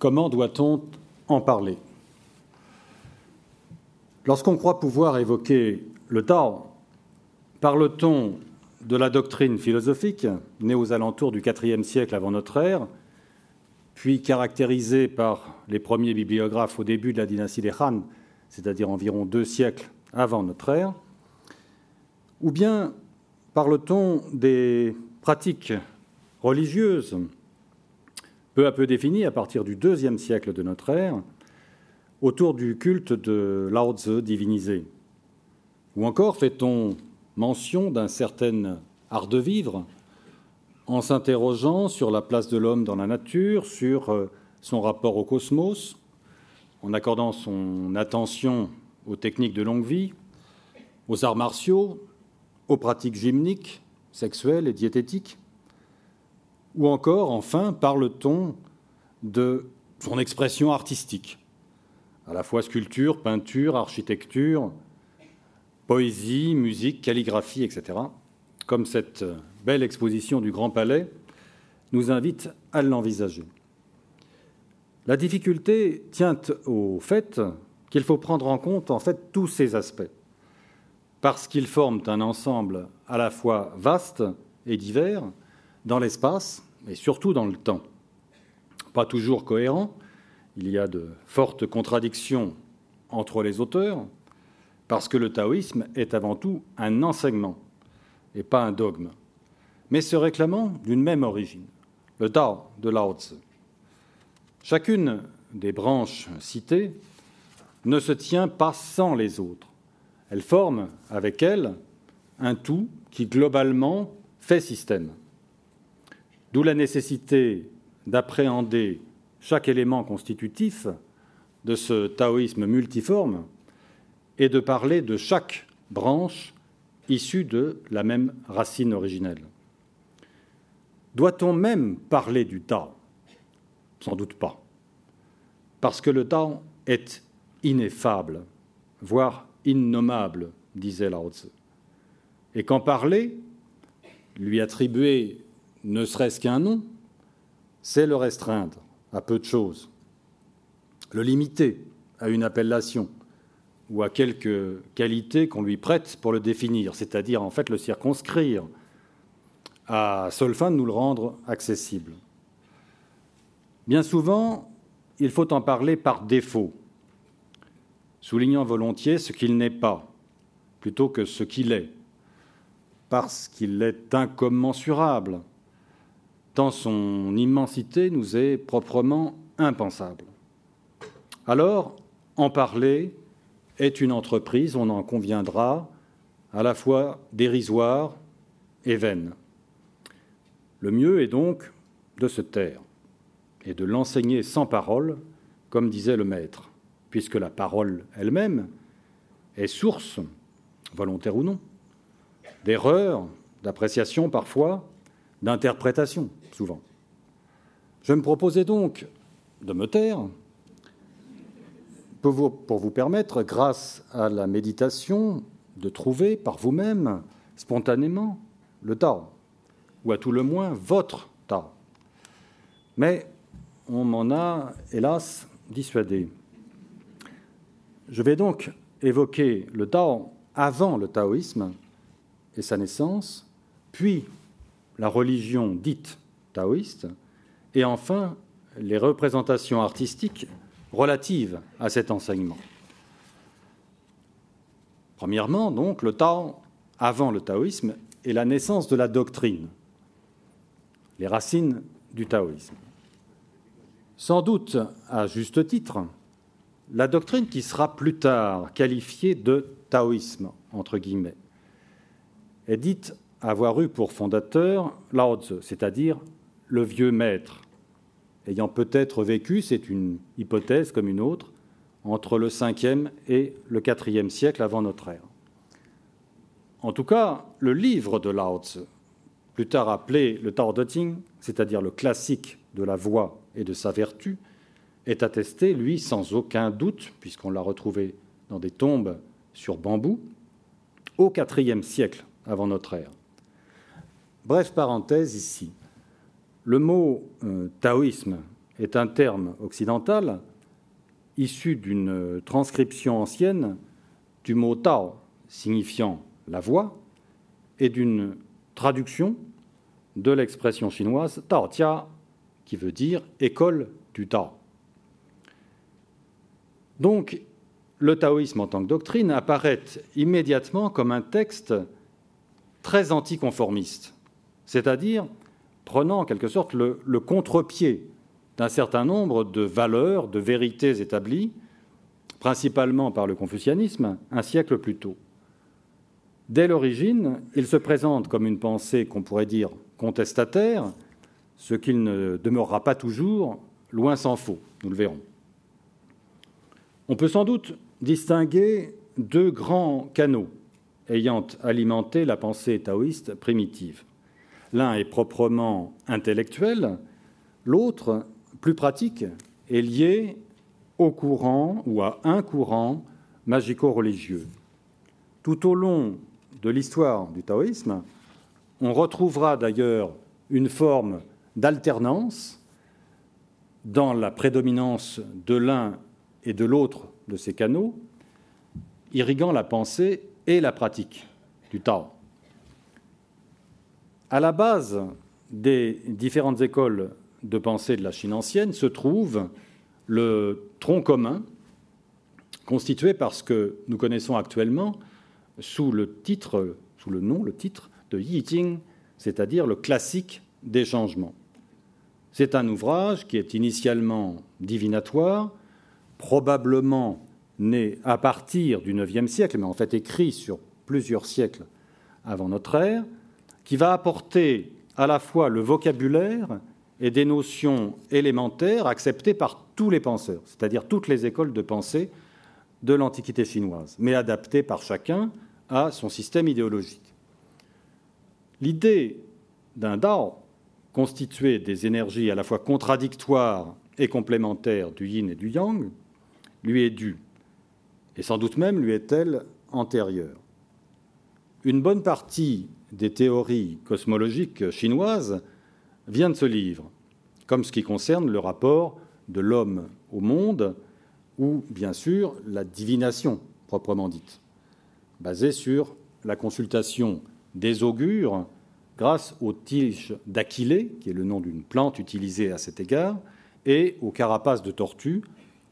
Comment doit-on en parler? Lorsqu'on croit pouvoir évoquer le Tao, parle-t-on de la doctrine philosophique, née aux alentours du IVe siècle avant notre ère, puis caractérisée par les premiers bibliographes au début de la dynastie des Han, c'est-à-dire environ deux siècles avant notre ère, ou bien parle-t-on des pratiques religieuses peu à peu définies à partir du deuxième siècle de notre ère autour du culte de Lao divinisé. Ou encore fait-on mention d'un certain art de vivre en s'interrogeant sur la place de l'homme dans la nature, sur euh, son rapport au cosmos, en accordant son attention aux techniques de longue vie, aux arts martiaux, aux pratiques gymniques, sexuelles et diététiques Ou encore, enfin, parle-t-on de son expression artistique, à la fois sculpture, peinture, architecture, poésie, musique, calligraphie, etc., comme cette belle exposition du Grand Palais nous invite à l'envisager. La difficulté tient au fait qu'il faut prendre en compte en fait tous ces aspects, parce qu'ils forment un ensemble à la fois vaste et divers dans l'espace et surtout dans le temps. Pas toujours cohérent, il y a de fortes contradictions entre les auteurs, parce que le taoïsme est avant tout un enseignement et pas un dogme, mais se réclamant d'une même origine, le Tao de Lao Tzu. Chacune des branches citées ne se tient pas sans les autres. Elles forment avec elles un tout qui globalement fait système. D'où la nécessité d'appréhender chaque élément constitutif de ce taoïsme multiforme et de parler de chaque branche issue de la même racine originelle. Doit-on même parler du Tao? Sans doute pas. Parce que le Tao est ineffable, voire innommable, disait Lao Tzu. Et qu'en parler, lui attribuer ne serait-ce qu'un nom, c'est le restreindre à peu de choses, le limiter à une appellation, ou à quelques qualités qu'on lui prête pour le définir, c'est-à-dire en fait le circonscrire, à seule fin de nous le rendre accessible. Bien souvent, il faut en parler par défaut, soulignant volontiers ce qu'il n'est pas, plutôt que ce qu'il est, parce qu'il est incommensurable, tant son immensité nous est proprement impensable. Alors, en parler est une entreprise, on en conviendra, à la fois dérisoire et vaine. Le mieux est donc de se taire et de l'enseigner sans parole, comme disait le maître, puisque la parole elle-même est source, volontaire ou non, d'erreurs, d'appréciation parfois, d'interprétation souvent. Je me proposais donc de me taire pour vous, permettre, grâce à la méditation, de trouver par vous-même, spontanément, le Tao, ou à tout le moins votre Tao. Mais on m'en a, hélas, dissuadé. Je vais donc évoquer le Tao avant le taoïsme et sa naissance, puis la religion dite taoïste, et enfin les représentations artistiques relatives à cet enseignement. Premièrement, donc, le Tao avant le taoïsme est la naissance de la doctrine, les racines du taoïsme. Sans doute, à juste titre, la doctrine qui sera plus tard qualifiée de taoïsme, entre guillemets, est dite avoir eu pour fondateur Lao c'est-à-dire le vieux maître, ayant peut-être vécu, c'est une hypothèse comme une autre, entre le 5e et le 4e siècle avant notre ère. En tout cas, le livre de Lao plus tard appelé le Tao Te c'est-à-dire le classique de la voix et de sa vertu, est attesté, lui, sans aucun doute, puisqu'on l'a retrouvé dans des tombes sur bambou, au IVe siècle avant notre ère. Bref parenthèse ici. Le mot euh, taoïsme est un terme occidental issu d'une transcription ancienne du mot Tao, signifiant la voix, et d'une traduction de l'expression chinoise Tao Tia, qui veut dire école du Tao. Donc, le taoïsme en tant que doctrine apparaît immédiatement comme un texte très anticonformiste, c'est-à-dire prenant en quelque sorte le, le contre-pied d'un certain nombre de valeurs, de vérités établies, principalement par le confucianisme, un siècle plus tôt. Dès l'origine, il se présente comme une pensée qu'on pourrait dire contestataire, ce qu'il ne demeurera pas toujours, loin s'en faut, nous le verrons. On peut sans doute distinguer deux grands canaux ayant alimenté la pensée taoïste primitive. L'un est proprement intellectuel, l'autre, plus pratique, est lié au courant ou à un courant magico-religieux. Tout au long de l'histoire du taoïsme, on retrouvera d'ailleurs une forme d'alternance dans la prédominance de l'un et de l'autre de ces canaux, irriguant la pensée et la pratique du Tao. À la base des différentes écoles de pensée de la Chine ancienne se trouve le tronc commun constitué par ce que nous connaissons actuellement sous le titre, sous le nom, le titre de Yi Jing, c'est-à-dire le classique des changements. C'est un ouvrage qui est initialement divinatoire, probablement né à partir du IXe siècle, mais en fait écrit sur plusieurs siècles avant notre ère, qui va apporter à la fois le vocabulaire et des notions élémentaires acceptées par tous les penseurs, c'est-à-dire toutes les écoles de pensée de l'Antiquité chinoise, mais adaptées par chacun à son système idéologique. L'idée d'un Dao constitué des énergies à la fois contradictoires et complémentaires du yin et du yang lui est due, et sans doute même lui est-elle antérieure. Une bonne partie des théories cosmologiques chinoises vient de ce livre, comme ce qui concerne le rapport de l'homme au monde, ou bien sûr la divination proprement dite, basée sur la consultation des augures grâce aux tiges d'Aquilée, qui est le nom d'une plante utilisée à cet égard, et aux carapaces de tortues,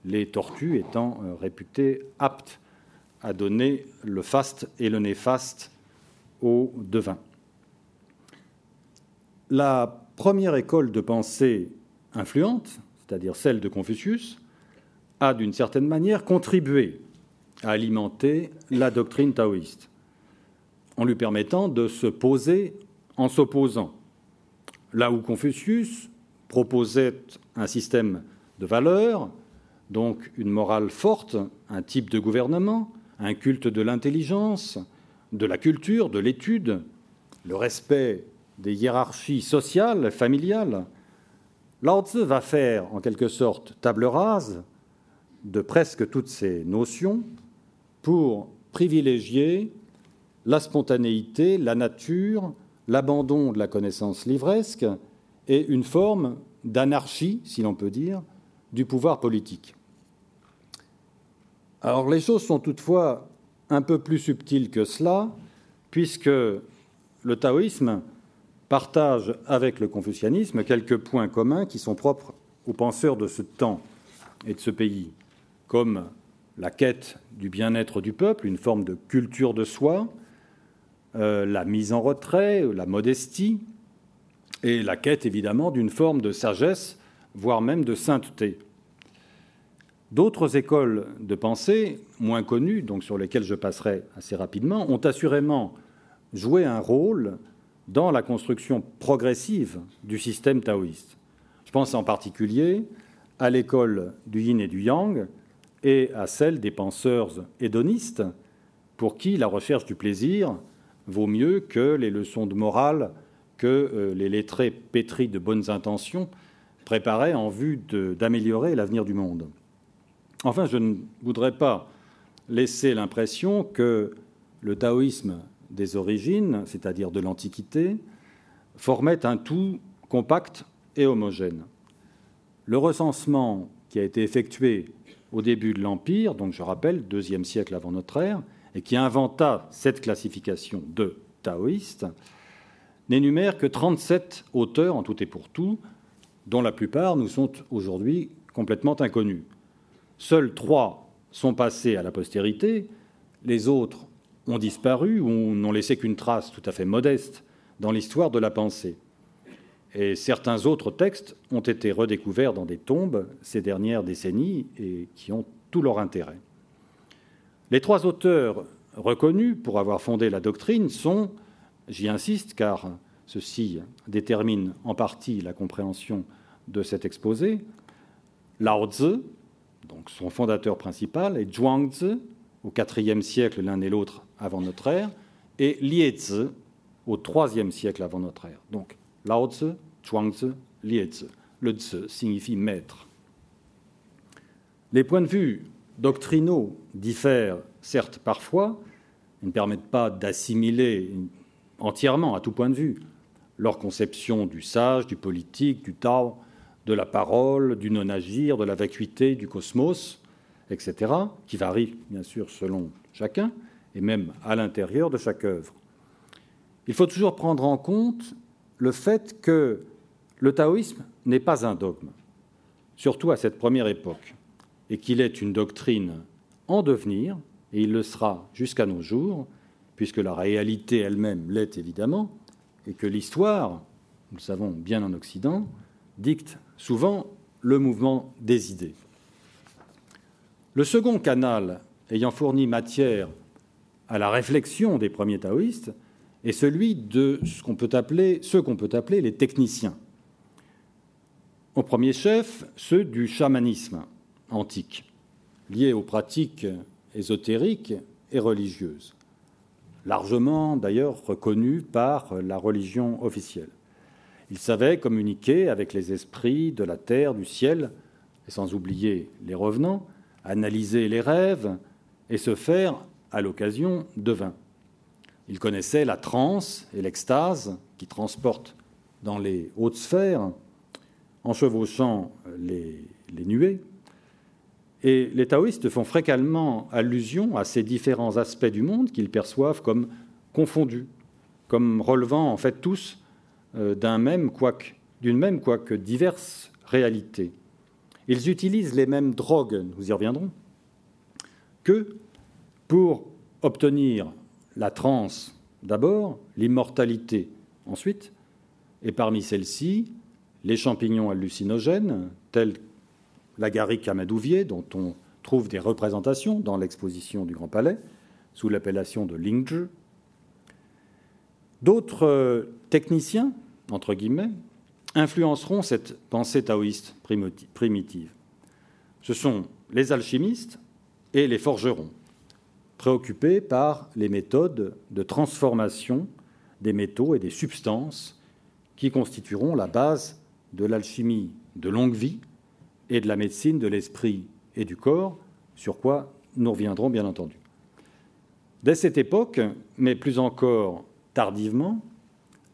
les tortues étant euh, réputées aptes à donner le faste et le néfaste au devin. La première école de pensée influente, c'est-à-dire celle de Confucius, a d'une certaine manière contribué à alimenter la doctrine taoïste, en lui permettant de se poser en s'opposant. Là où Confucius proposait un système de valeurs, donc une morale forte, un type de gouvernement, un culte de l'intelligence, de la culture, de l'étude, le respect des hiérarchies sociales, familiales, Lao va faire en quelque sorte table rase de presque toutes ces notions pour privilégier la spontanéité, la nature, l'abandon de la connaissance livresque et une forme d'anarchie, si l'on peut dire, du pouvoir politique. Alors les choses sont toutefois un peu plus subtiles que cela, puisque le taoïsme partage avec le confucianisme quelques points communs qui sont propres aux penseurs de ce temps et de ce pays, comme la quête du bien-être du peuple, une forme de culture de soi, euh, la mise en retrait, la modestie, et la quête évidemment d'une forme de sagesse, voire même de sainteté. D'autres écoles de pensée, moins connues, donc sur lesquelles je passerai assez rapidement, ont assurément joué un rôle dans la construction progressive du système taoïste. Je pense en particulier à l'école du yin et du yang et à celle des penseurs hédonistes pour qui la recherche du plaisir vaut mieux que les leçons de morale que euh, les lettrés pétris de bonnes intentions préparaient en vue d'améliorer l'avenir du monde. Enfin, je ne voudrais pas laisser l'impression que le taoïsme des origines, c'est-à-dire de l'Antiquité, formait un tout compact et homogène. le recensement qui a été effectué au début de l'Empire, donc je rappelle, deuxième siècle avant notre ère, et qui inventa cette classification de taoïste, n'énumère que 37 auteurs en tout et pour tout, dont la plupart nous sont aujourd'hui complètement inconnus. Seuls trois sont passés à la postérité, les autres ont disparu ou n'ont laissé qu'une trace tout à fait modeste dans l'histoire de la pensée. Et certains autres textes ont été redécouverts dans des tombes ces dernières décennies et qui ont tout leur intérêt. Les trois auteurs reconnus pour avoir fondé la doctrine sont, j'y insiste car ceci détermine en partie la compréhension de cet exposé, Lao Tzu, donc son fondateur principal, et Zhuangzi, au IVe siècle l'un et l'autre avant notre ère, et Liezi, au IIIe siècle avant notre ère. Donc Lao Tzu, Zhuangzi, Liezi. Le Tzu signifie maître. Les points de vue doctrinaux diffèrent certes parfois, ils ne permettent pas d'assimiler entièrement, à tout point de vue, leur conception du sage, du politique, du Tao, de la parole, du non-agir, de la vacuité, du cosmos, etc., qui varient bien sûr selon chacun, et même à l'intérieur de chaque œuvre. Il faut toujours prendre en compte le fait que le taoïsme n'est pas un dogme, surtout à cette première époque, et qu'il est une doctrine en devenir, et il le sera jusqu'à nos jours, puisque la réalité elle-même l'est évidemment, et que l'histoire, nous le savons bien en Occident, dicte souvent le mouvement des idées. Le second canal ayant fourni matière à la réflexion des premiers taoïstes est celui de ce qu'on peut appeler, ceux qu'on peut appeler les techniciens. Au premier chef, ceux du chamanisme antique, liés aux pratiques ésotériques et religieuses, largement d'ailleurs reconnus par la religion officielle. Ils savaient communiquer avec les esprits de la terre, du ciel, et sans oublier les revenants, analyser les rêves et se faire, à l'occasion, devin. Ils connaissaient la transe et l'extase qui transportent dans les hautes sphères, en chevauchant les, nuées. Et les taoïstes font fréquemment allusion à ces différents aspects du monde qu'ils perçoivent comme confondus, comme relevant en fait tous quoique, d'une même, quoique diverses réalités. Ils utilisent les mêmes drogues, nous y reviendrons, que pour obtenir la transe d'abord, l'immortalité ensuite, et parmi celles-ci, les champignons hallucinogènes, tels l'agaric amadouvier, dont on trouve des représentations dans l'exposition du Grand Palais, sous l'appellation de Lingzhi. D'autres euh, techniciens, entre guillemets, influenceront cette pensée taoïste primitive. Ce sont les alchimistes et les forgerons, préoccupés par les méthodes de transformation des métaux et des substances qui constitueront la base de l'alchimie de longue vie et de la médecine de l'esprit et du corps, sur quoi nous reviendrons bien entendu. Dès cette époque, mais plus encore tardivement,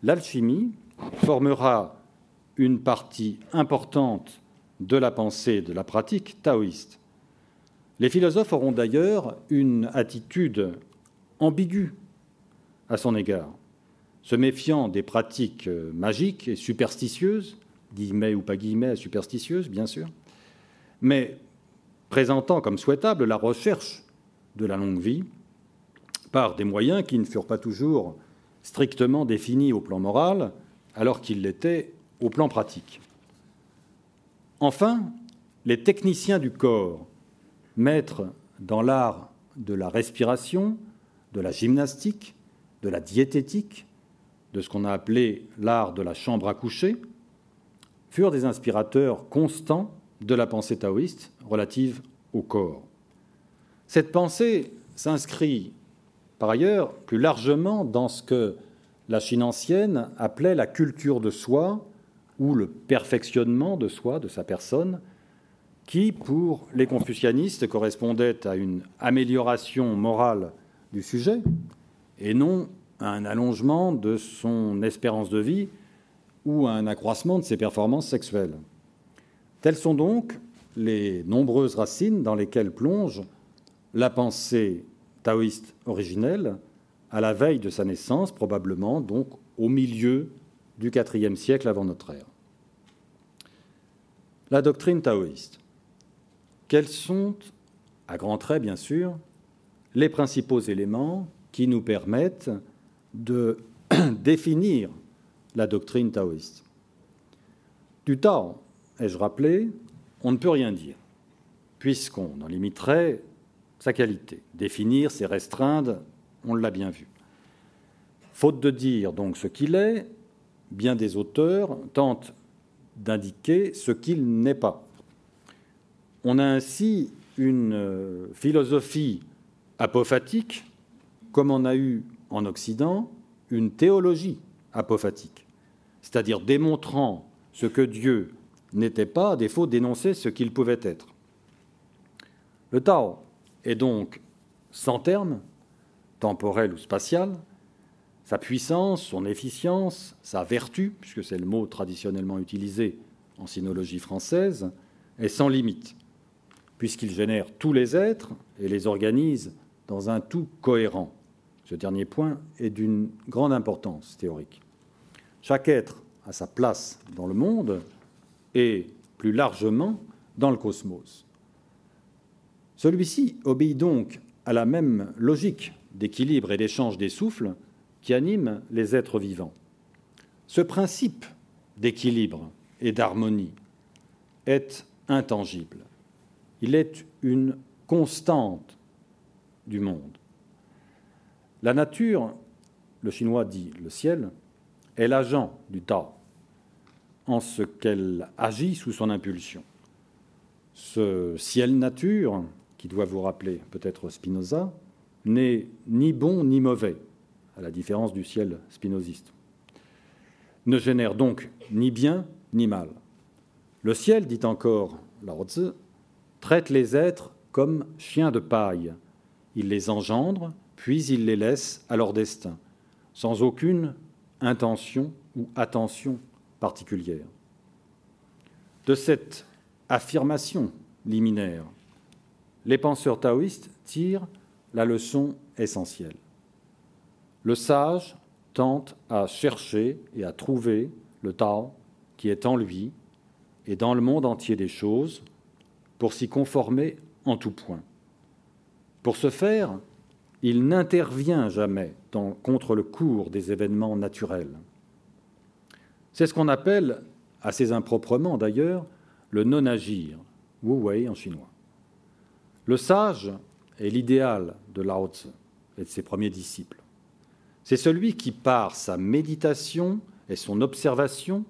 l'alchimie formera une partie importante de la pensée, de la pratique taoïste. Les philosophes auront d'ailleurs une attitude ambiguë à son égard, se méfiant des pratiques magiques et superstitieuses, guillemets ou pas guillemets superstitieuses bien sûr, mais présentant comme souhaitable la recherche de la longue vie par des moyens qui ne furent pas toujours strictement définis au plan moral, alors qu'ils l'étaient au plan pratique. Enfin, les techniciens du corps, maîtres dans l'art de la respiration, de la gymnastique, de la diététique, de ce qu'on a appelé l'art de la chambre à coucher, furent des inspirateurs constants de la pensée taoïste relative au corps. Cette pensée s'inscrit par ailleurs plus largement dans ce que la Chine ancienne appelait la culture de soi ou le perfectionnement de soi, de sa personne, qui, pour les confucianistes, correspondait à une amélioration morale du sujet et non à un allongement de son espérance de vie ou à un accroissement de ses performances sexuelles. Telles sont donc les nombreuses racines dans lesquelles plonge la pensée taoïste originelle à la veille de sa naissance, probablement donc au milieu du IVe siècle avant notre ère. La doctrine taoïste. Quels sont, à grands traits bien sûr, les principaux éléments qui nous permettent de définir la doctrine taoïste? Du Tao, ai-je rappelé, on ne peut rien dire, puisqu'on en limiterait sa qualité. Définir, c'est restreindre, on l'a bien vu. Faute de dire donc ce qu'il est, bien des auteurs tentent d'indiquer ce qu'il n'est pas. On a ainsi une euh, philosophie apophatique, comme on a eu en Occident une théologie apophatique, c'est-à-dire démontrant ce que Dieu n'était pas, à défaut d'énoncer ce qu'il pouvait être. Le Tao est donc sans terme, temporel ou spatial, sa puissance, son efficience, sa vertu, puisque c'est le mot traditionnellement utilisé en sinologie française, est sans limite, puisqu'il génère tous les êtres et les organise dans un tout cohérent. Ce dernier point est d'une grande importance théorique. Chaque être a sa place dans le monde et plus largement dans le cosmos. Celui-ci obéit donc à la même logique d'équilibre et d'échange des souffles qui anime les êtres vivants. Ce principe d'équilibre et d'harmonie est intangible. Il est une constante du monde. La nature, le chinois dit le ciel, est l'agent du Tao en ce qu'elle agit sous son impulsion. Ce ciel-nature, qui doit vous rappeler peut-être Spinoza, n'est ni bon ni mauvais, à la différence du ciel spinoziste. Ne génère donc ni bien ni mal. Le ciel, dit encore Lao Tzu, traite les êtres comme chiens de paille. Il les engendre, puis il les laisse à leur destin, sans aucune intention ou attention particulière. De cette affirmation liminaire, les penseurs taoïstes tirent la leçon essentielle. Le sage tente à chercher et à trouver le Tao qui est en lui et dans le monde entier des choses pour s'y conformer en tout point. Pour ce faire, il n'intervient jamais contre le cours des événements naturels. C'est ce qu'on appelle, assez improprement d'ailleurs, le non-agir, Wu Wei en chinois. Le sage est l'idéal de Lao Tzu et de ses premiers disciples. C'est celui qui, par sa méditation et son observation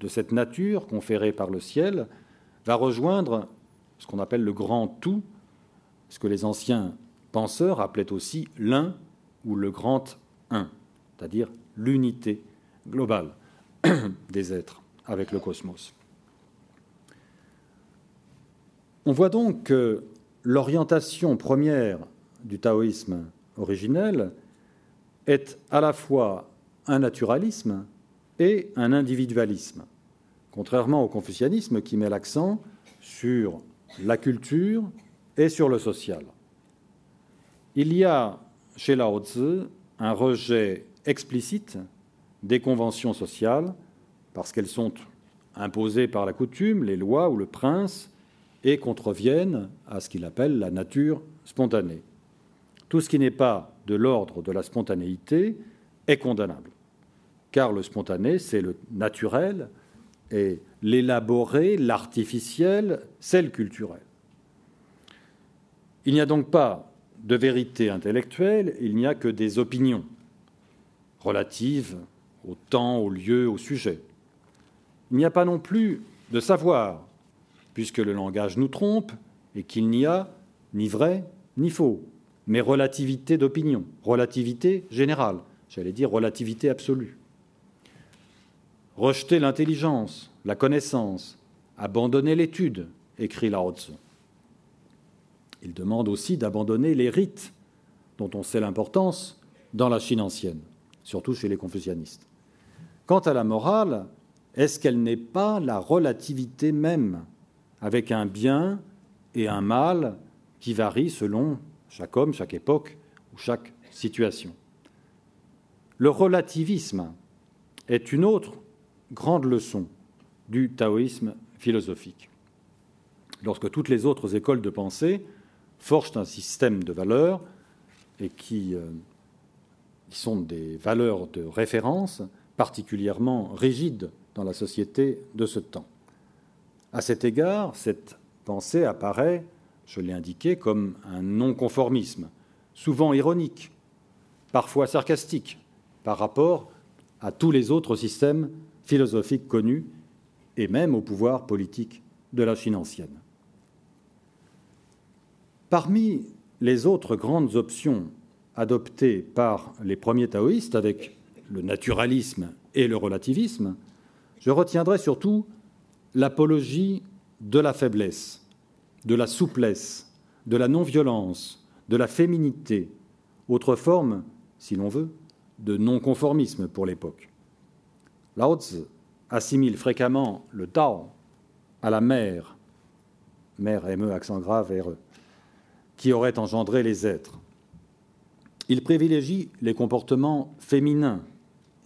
de cette nature conférée par le ciel, va rejoindre ce qu'on appelle le grand tout, ce que les anciens penseurs appelaient aussi l'un ou le grand un, c'est-à-dire l'unité globale des êtres avec le cosmos. On voit donc que l'orientation première du taoïsme originel est à la fois un naturalisme et un individualisme, contrairement au confucianisme qui met l'accent sur la culture et sur le social. Il y a chez Lao Tzu un rejet explicite des conventions sociales parce qu'elles sont imposées par la coutume, les lois ou le prince, et contreviennent à ce qu'il appelle la nature spontanée. Tout ce qui n'est pas de l'ordre de la spontanéité est condamnable, car le spontané, c'est le naturel, et l'élaboré, l'artificiel, c'est le culturel. Il n'y a donc pas de vérité intellectuelle, il n'y a que des opinions relatives au temps, au lieu, au sujet. Il n'y a pas non plus de savoir, puisque le langage nous trompe et qu'il n'y a ni vrai ni faux, mais relativité d'opinion, relativité générale, j'allais dire relativité absolue. Rejeter l'intelligence, la connaissance, abandonner l'étude, écrit Lao. Il demande aussi d'abandonner les rites, dont on sait l'importance dans la Chine ancienne, surtout chez les confucianistes. Quant à la morale, est-ce qu'elle n'est pas la relativité même avec un bien et un mal qui varient selon chaque homme, chaque époque ou chaque situation. Le relativisme est une autre grande leçon du taoïsme philosophique. Lorsque toutes les autres écoles de pensée forgent un système de valeurs et qui, euh, sont des valeurs de référence particulièrement rigides dans la société de ce temps. À cet égard, cette pensée apparaît, je l'ai indiqué, comme un non-conformisme, souvent ironique, parfois sarcastique, par rapport à tous les autres systèmes philosophiques connus et même au pouvoir politique de la Chine ancienne. Parmi les autres grandes options adoptées par les premiers taoïstes avec le naturalisme et le relativisme, je retiendrai surtout l'apologie de la faiblesse, de la souplesse, de la non-violence, de la féminité, autre forme, si l'on veut, de non-conformisme pour l'époque. Lao assimile fréquemment le Tao à la mère, mère ME accent grave RE, qui aurait engendré les êtres. Il privilégie les comportements féminins,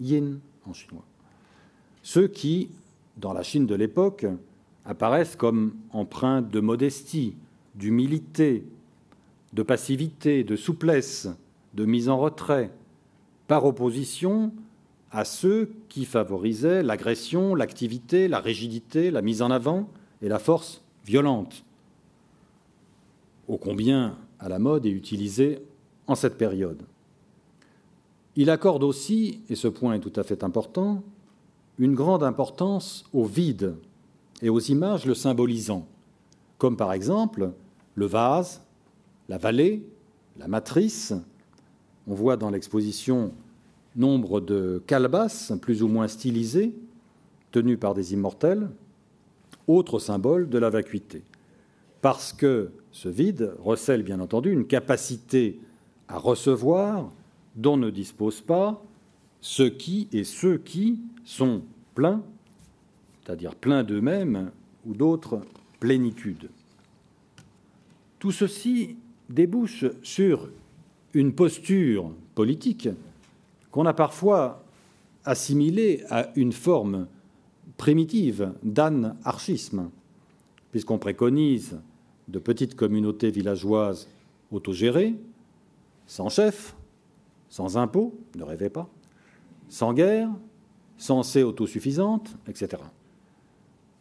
yin en chinois, ceux qui, dans la Chine de l'époque, apparaissent comme empreints de modestie, d'humilité, de passivité, de souplesse, de mise en retrait, par opposition à ceux qui favorisaient l'agression, l'activité, la rigidité, la mise en avant et la force violente, ô combien à la mode et utilisée en cette période. Il accorde aussi, et ce point est tout à fait important, une grande importance au vide et aux images le symbolisant, comme par exemple le vase, la vallée, la matrice. On voit dans l'exposition nombre de calebasses plus ou moins stylisées, tenues par des immortels, autre symbole de la vacuité. Parce que ce vide recèle bien entendu une capacité à recevoir dont ne disposent pas ceux qui et ceux qui sont pleins, c'est-à-dire pleins d'eux-mêmes ou d'autres plénitudes. Tout ceci débouche sur une posture politique qu'on a parfois assimilée à une forme primitive d'anarchisme, puisqu'on préconise de petites communautés villageoises autogérées, sans chef, sans impôts, ne rêvez pas, sans guerre, censée autosuffisante, etc.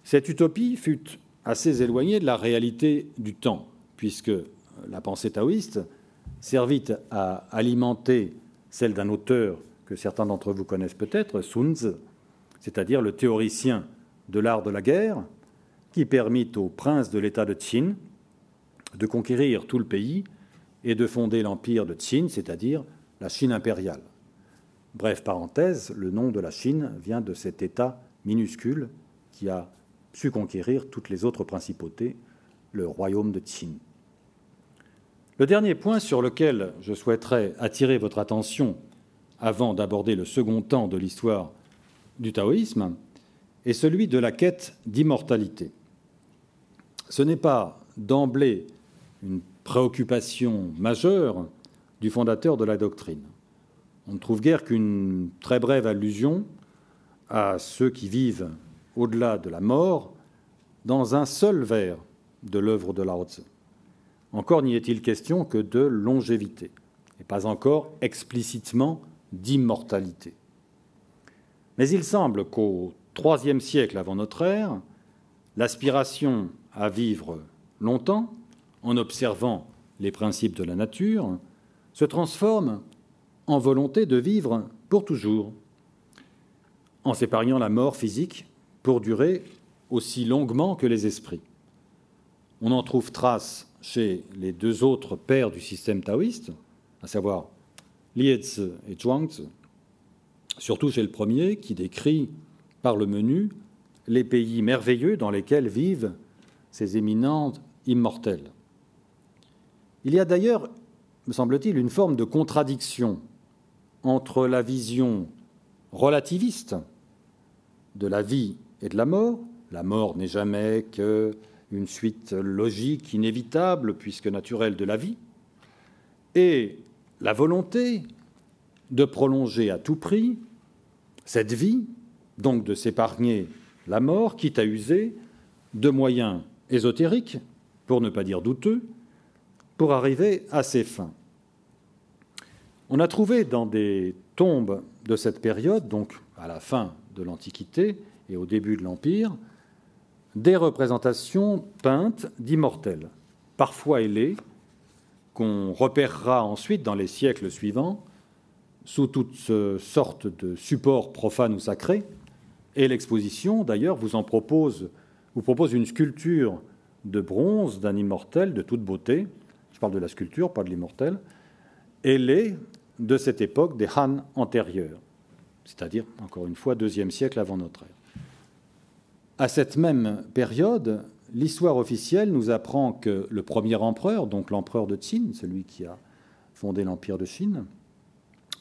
Cette utopie fut assez éloignée de la réalité du temps, puisque la pensée taoïste servit à alimenter celle d'un auteur que certains d'entre vous connaissent peut-être, Sun Tzu, c'est-à-dire le théoricien de l'art de la guerre, qui permit au prince de l'État de Qin de conquérir tout le pays et de fonder l'empire de Qin, c'est-à-dire la Chine impériale. Bref, parenthèse, le nom de la Chine vient de cet État minuscule qui a su conquérir toutes les autres principautés, le royaume de Qin. Le dernier point sur lequel je souhaiterais attirer votre attention avant d'aborder le second temps de l'histoire du taoïsme est celui de la quête d'immortalité. Ce n'est pas d'emblée une préoccupation majeure du fondateur de la doctrine. On ne trouve guère qu'une très brève allusion à ceux qui vivent au-delà de la mort dans un seul vers de l'œuvre de Lao. Encore n'y est-il question que de longévité, et pas encore explicitement d'immortalité. Mais il semble qu'au IIIe siècle avant notre ère, l'aspiration à vivre longtemps, en observant les principes de la nature, se transforme en volonté de vivre pour toujours, en s'épargnant la mort physique pour durer aussi longuement que les esprits. On en trouve trace chez les deux autres pères du système taoïste, à savoir Lietze et Zhuangzi, surtout chez le premier qui décrit par le menu les pays merveilleux dans lesquels vivent ces éminents immortels. Il y a d'ailleurs me semble-t-il, une forme de contradiction entre la vision relativiste de la vie et de la mort. La mort n'est jamais que une suite logique, inévitable, puisque naturelle de la vie, et la volonté de prolonger à tout prix cette vie, donc de s'épargner la mort, quitte à user de moyens ésotériques, pour ne pas dire douteux, pour arriver à ses fins. On a trouvé dans des tombes de cette période, donc à la fin de l'Antiquité et au début de l'Empire, des représentations peintes d'immortels, parfois ailés, qu'on repérera ensuite dans les siècles suivants sous toutes sortes de supports profanes ou sacrés. Et l'exposition, d'ailleurs, vous en propose, vous propose une sculpture de bronze d'un immortel de toute beauté. Je parle de la sculpture, pas de l'immortel. ailé de cette époque des Han antérieurs, c'est-à-dire, encore une fois, deuxième siècle avant notre ère. À cette même période, l'histoire officielle nous apprend que le premier empereur, donc l'empereur de Qin, celui qui a fondé l'empire de Chine,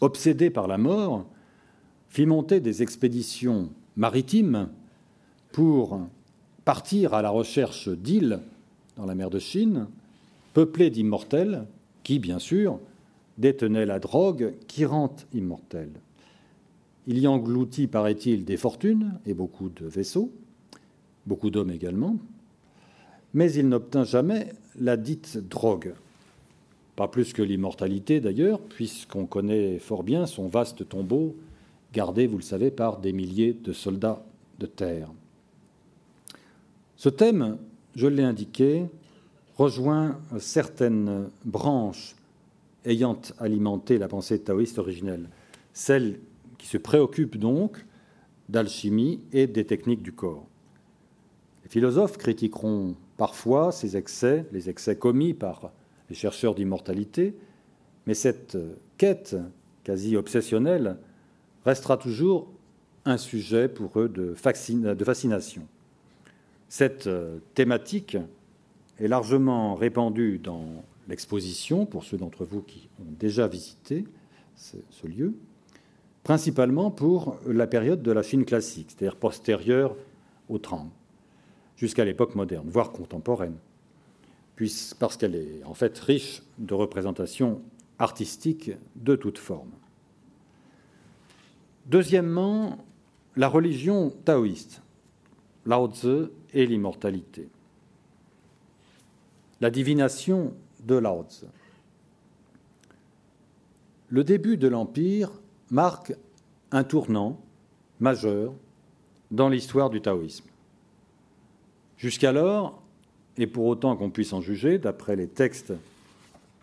obsédé par la mort, fit monter des expéditions maritimes pour partir à la recherche d'îles dans la mer de Chine, peuplées d'immortels qui, bien sûr, détenaient la drogue qui rend immortel. Il y engloutit, paraît-il, des fortunes et beaucoup de vaisseaux, beaucoup d'hommes également, mais il n'obtint jamais la dite drogue. Pas plus que l'immortalité d'ailleurs, puisqu'on connaît fort bien son vaste tombeau, gardé, vous le savez, par des milliers de soldats de terre. Ce thème, je l'ai indiqué, rejoint certaines branches ayant alimenté la pensée taoïste originelle, celles qui se préoccupent donc d'alchimie et des techniques du corps. Les philosophes critiqueront parfois ces excès, les excès commis par les chercheurs d'immortalité, mais cette quête quasi obsessionnelle restera toujours un sujet pour eux de fascination. Cette thématique est largement répandue dans l'exposition, pour ceux d'entre vous qui ont déjà visité ce lieu, principalement pour la période de la Chine classique, c'est-à-dire postérieure au Trang jusqu'à l'époque moderne, voire contemporaine, parce qu'elle est en fait riche de représentations artistiques de toutes formes. Deuxièmement, la religion taoïste, Lao et l'immortalité. La divination de Lao. Le début de l'Empire marque un tournant majeur dans l'histoire du taoïsme. Jusqu'alors, et pour autant qu'on puisse en juger, d'après les textes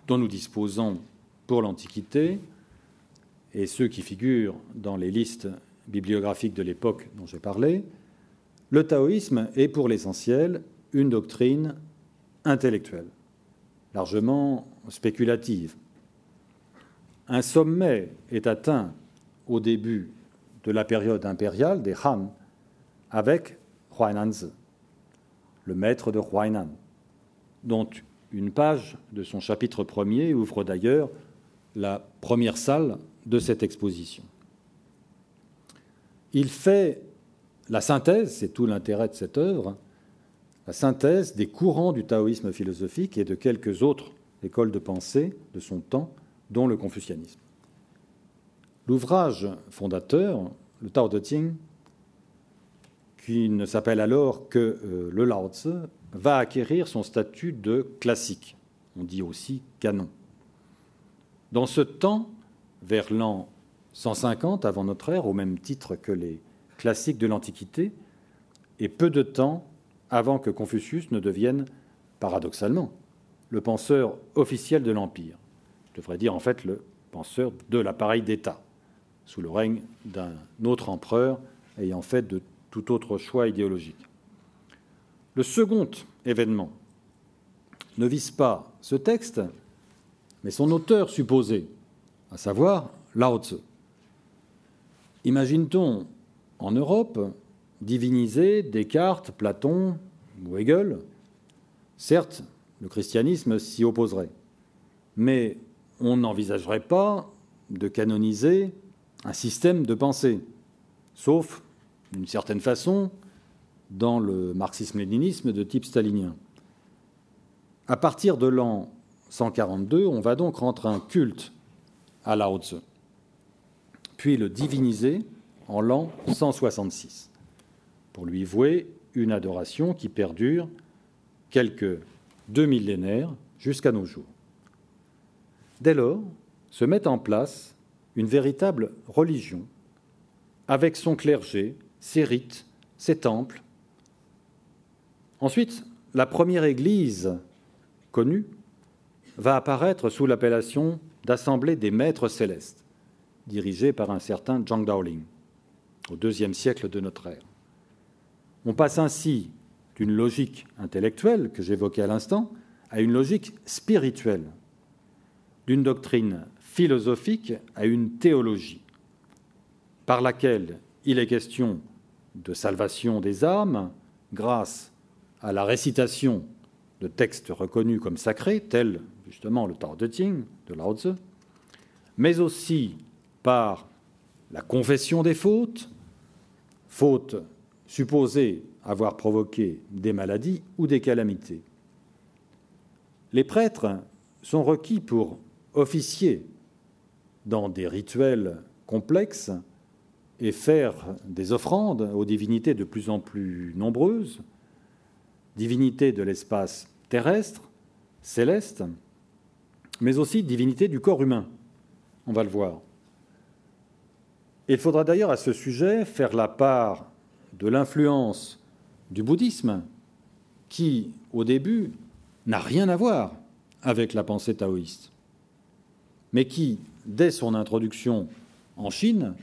dont nous disposons pour l'Antiquité, et ceux qui figurent dans les listes bibliographiques de l'époque dont j'ai parlé, le taoïsme est pour l'essentiel une doctrine intellectuelle, largement spéculative. Un sommet est atteint au début de la période impériale des Han avec Huainanzi le maître de Huainan, dont une page de son chapitre premier ouvre d'ailleurs la première salle de cette exposition. Il fait la synthèse, c'est tout l'intérêt de cette œuvre, la synthèse des courants du taoïsme philosophique et de quelques autres écoles de pensée de son temps, dont le confucianisme. L'ouvrage fondateur, le Tao Te Ching, qui ne s'appelle alors que euh, le Lao Tzu, va acquérir son statut de classique. On dit aussi canon. Dans ce temps, vers l'an 150 avant notre ère, au même titre que les classiques de l'Antiquité, et peu de temps avant que Confucius ne devienne, paradoxalement, le penseur officiel de l'Empire. Je devrais dire en fait le penseur de l'appareil d'État, sous le règne d'un autre empereur ayant fait de tout autre choix idéologique. Le second événement ne vise pas ce texte, mais son auteur supposé, à savoir Lao Tzu. Imagine-t-on en Europe diviniser Descartes, Platon ou Hegel Certes, le christianisme s'y opposerait, mais on n'envisagerait pas de canoniser un système de pensée, sauf d'une certaine façon, dans le marxisme-léninisme de type stalinien. À partir de l'an 142, on va donc rendre un culte à Lao Tzu, puis le diviniser en l'an 166, pour lui vouer une adoration qui perdure quelques deux millénaires jusqu'à nos jours. Dès lors, se met en place une véritable religion, avec son clergé, ses rites, ses temples. Ensuite, la première église connue va apparaître sous l'appellation d'Assemblée des Maîtres Célestes, dirigée par un certain Zhang Daoling, au deuxième siècle de notre ère. On passe ainsi d'une logique intellectuelle que j'évoquais à l'instant à une logique spirituelle, d'une doctrine philosophique à une théologie, par laquelle il est question de salvation des âmes grâce à la récitation de textes reconnus comme sacrés, tels justement le Tao Te Ching de Lao Tzu, mais aussi par la confession des fautes, fautes supposées avoir provoqué des maladies ou des calamités. Les prêtres sont requis pour officier dans des rituels complexes et faire des offrandes aux divinités de plus en plus nombreuses, divinités de l'espace terrestre, céleste, mais aussi divinités du corps humain. On va le voir. Il faudra d'ailleurs à ce sujet faire la part de l'influence du bouddhisme qui, au début, n'a rien à voir avec la pensée taoïste, mais qui, dès son introduction en Chine,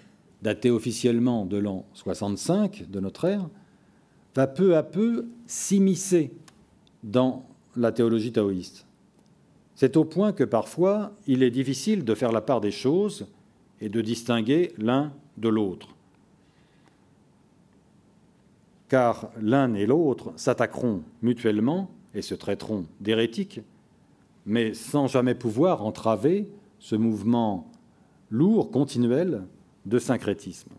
datée officiellement de l'an 65 de notre ère, va peu à peu s'immiscer dans la théologie taoïste. C'est au point que parfois il est difficile de faire la part des choses et de distinguer l'un de l'autre. Car l'un et l'autre s'attaqueront mutuellement et se traiteront d'hérétiques, mais sans jamais pouvoir entraver ce mouvement lourd, continuel de syncrétisme.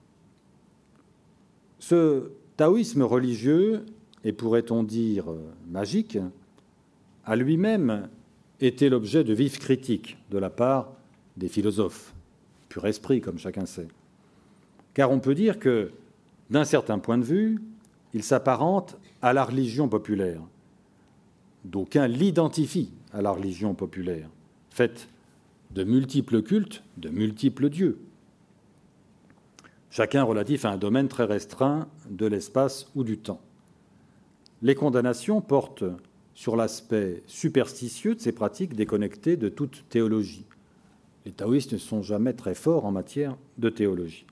Ce taoïsme religieux, et pourrait-on dire magique, a lui-même été l'objet de vives critiques de la part des philosophes, pur esprit comme chacun sait. Car on peut dire que, d'un certain point de vue, il s'apparente à la religion populaire, d'aucuns l'identifient à la religion populaire, faite de multiples cultes, de multiples dieux, chacun relatif à un domaine très restreint de l'espace ou du temps. Les condamnations portent sur l'aspect superstitieux de ces pratiques déconnectées de toute théologie. Les taoïstes ne sont jamais très forts en matière de théologie.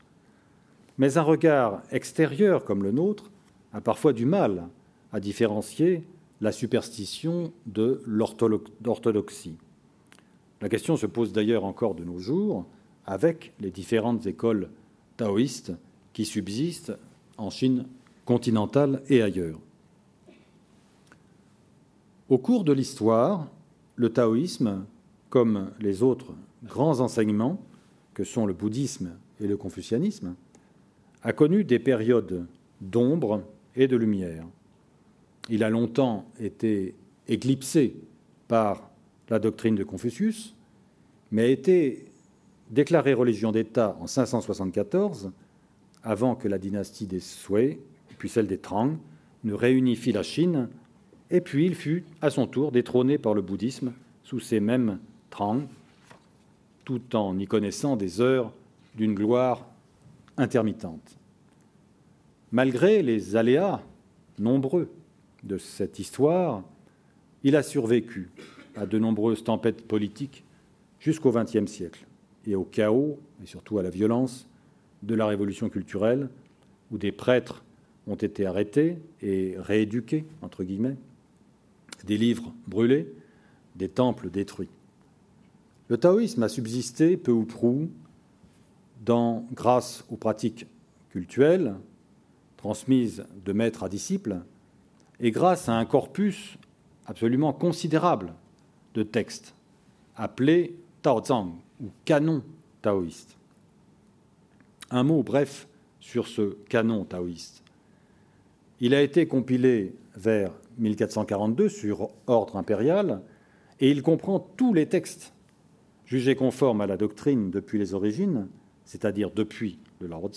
Mais un regard extérieur comme le nôtre a parfois du mal à différencier la superstition de l'orthodoxie. La question se pose d'ailleurs encore de nos jours avec les différentes écoles taoïstes qui subsistent en Chine continentale et ailleurs. Au cours de l'histoire, le taoïsme, comme les autres grands enseignements que sont le bouddhisme et le confucianisme, a connu des périodes d'ombre et de lumière. Il a longtemps été éclipsé par la doctrine de Confucius, mais a été déclaré religion d'État en 574, avant que la dynastie des Sui, puis celle des Tang, ne réunifie la Chine, et puis il fut à son tour détrôné par le bouddhisme sous ces mêmes Tang, tout en y connaissant des heures d'une gloire intermittente. Malgré les aléas nombreux de cette histoire, il a survécu à de nombreuses tempêtes politiques jusqu'au XXe siècle et au chaos, et surtout à la violence, de la révolution culturelle, où des prêtres ont été arrêtés et rééduqués, entre guillemets, des livres brûlés, des temples détruits. Le taoïsme a subsisté peu ou prou grâce aux pratiques cultuelles transmises de maître à disciple, et grâce à un corpus absolument considérable de textes, appelés Taozang ou canon taoïste. Un mot bref sur ce canon taoïste. Il a été compilé vers 1442 sur ordre impérial et il comprend tous les textes jugés conformes à la doctrine depuis les origines, c'est-à-dire depuis le Lao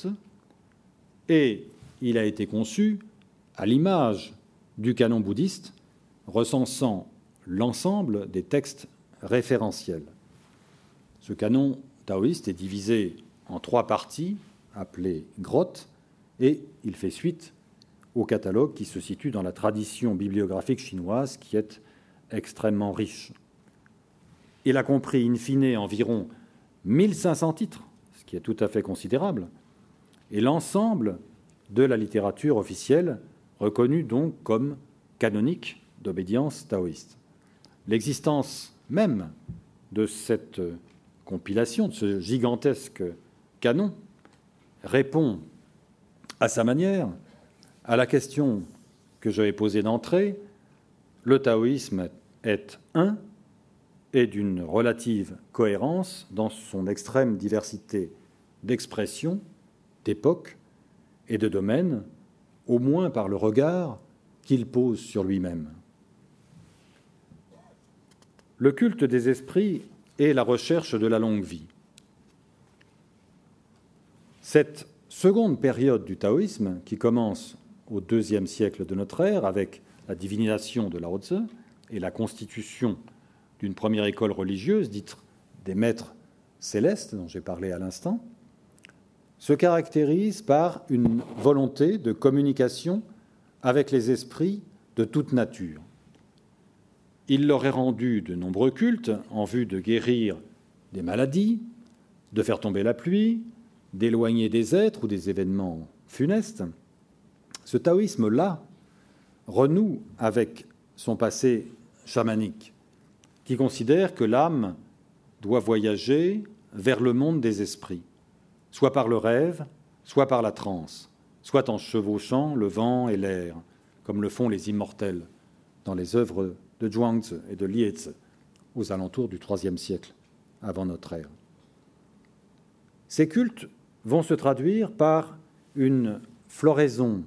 et il a été conçu à l'image du canon bouddhiste, recensant l'ensemble des textes référentiels. Ce canon taoïste est divisé en trois parties, appelées grottes, et il fait suite au catalogue qui se situe dans la tradition bibliographique chinoise qui est extrêmement riche. Il a compris in fine environ 1500 titres, ce qui est tout à fait considérable, et l'ensemble de la littérature officielle, reconnue donc comme canonique d'obédience taoïste. L'existence même de cette compilation, de ce gigantesque canon, répond à sa manière à la question que j'avais posée d'entrée, le taoïsme est un et d'une relative cohérence dans son extrême diversité d'expressions, d'époques et de domaines, au moins par le regard qu'il pose sur lui-même. Le culte des esprits est la recherche de la longue vie. Cette seconde période du taoïsme, qui commence au deuxième siècle de notre ère avec la divinisation de Lao Tzu et la constitution d'une première école religieuse dite des maîtres célestes dont j'ai parlé à l'instant, se caractérise par une volonté de communication avec les esprits de toute nature. Il leur est rendu de nombreux cultes en vue de guérir des maladies, de faire tomber la pluie, d'éloigner des êtres ou des événements funestes. Ce taoïsme-là renoue avec son passé chamanique, qui considère que l'âme doit voyager vers le monde des esprits, soit par le rêve, soit par la transe, soit en chevauchant le vent et l'air, comme le font les immortels dans les œuvres de Zhuangzi et de Liezi aux alentours du IIIe siècle avant notre ère. Ces cultes vont se traduire par une floraison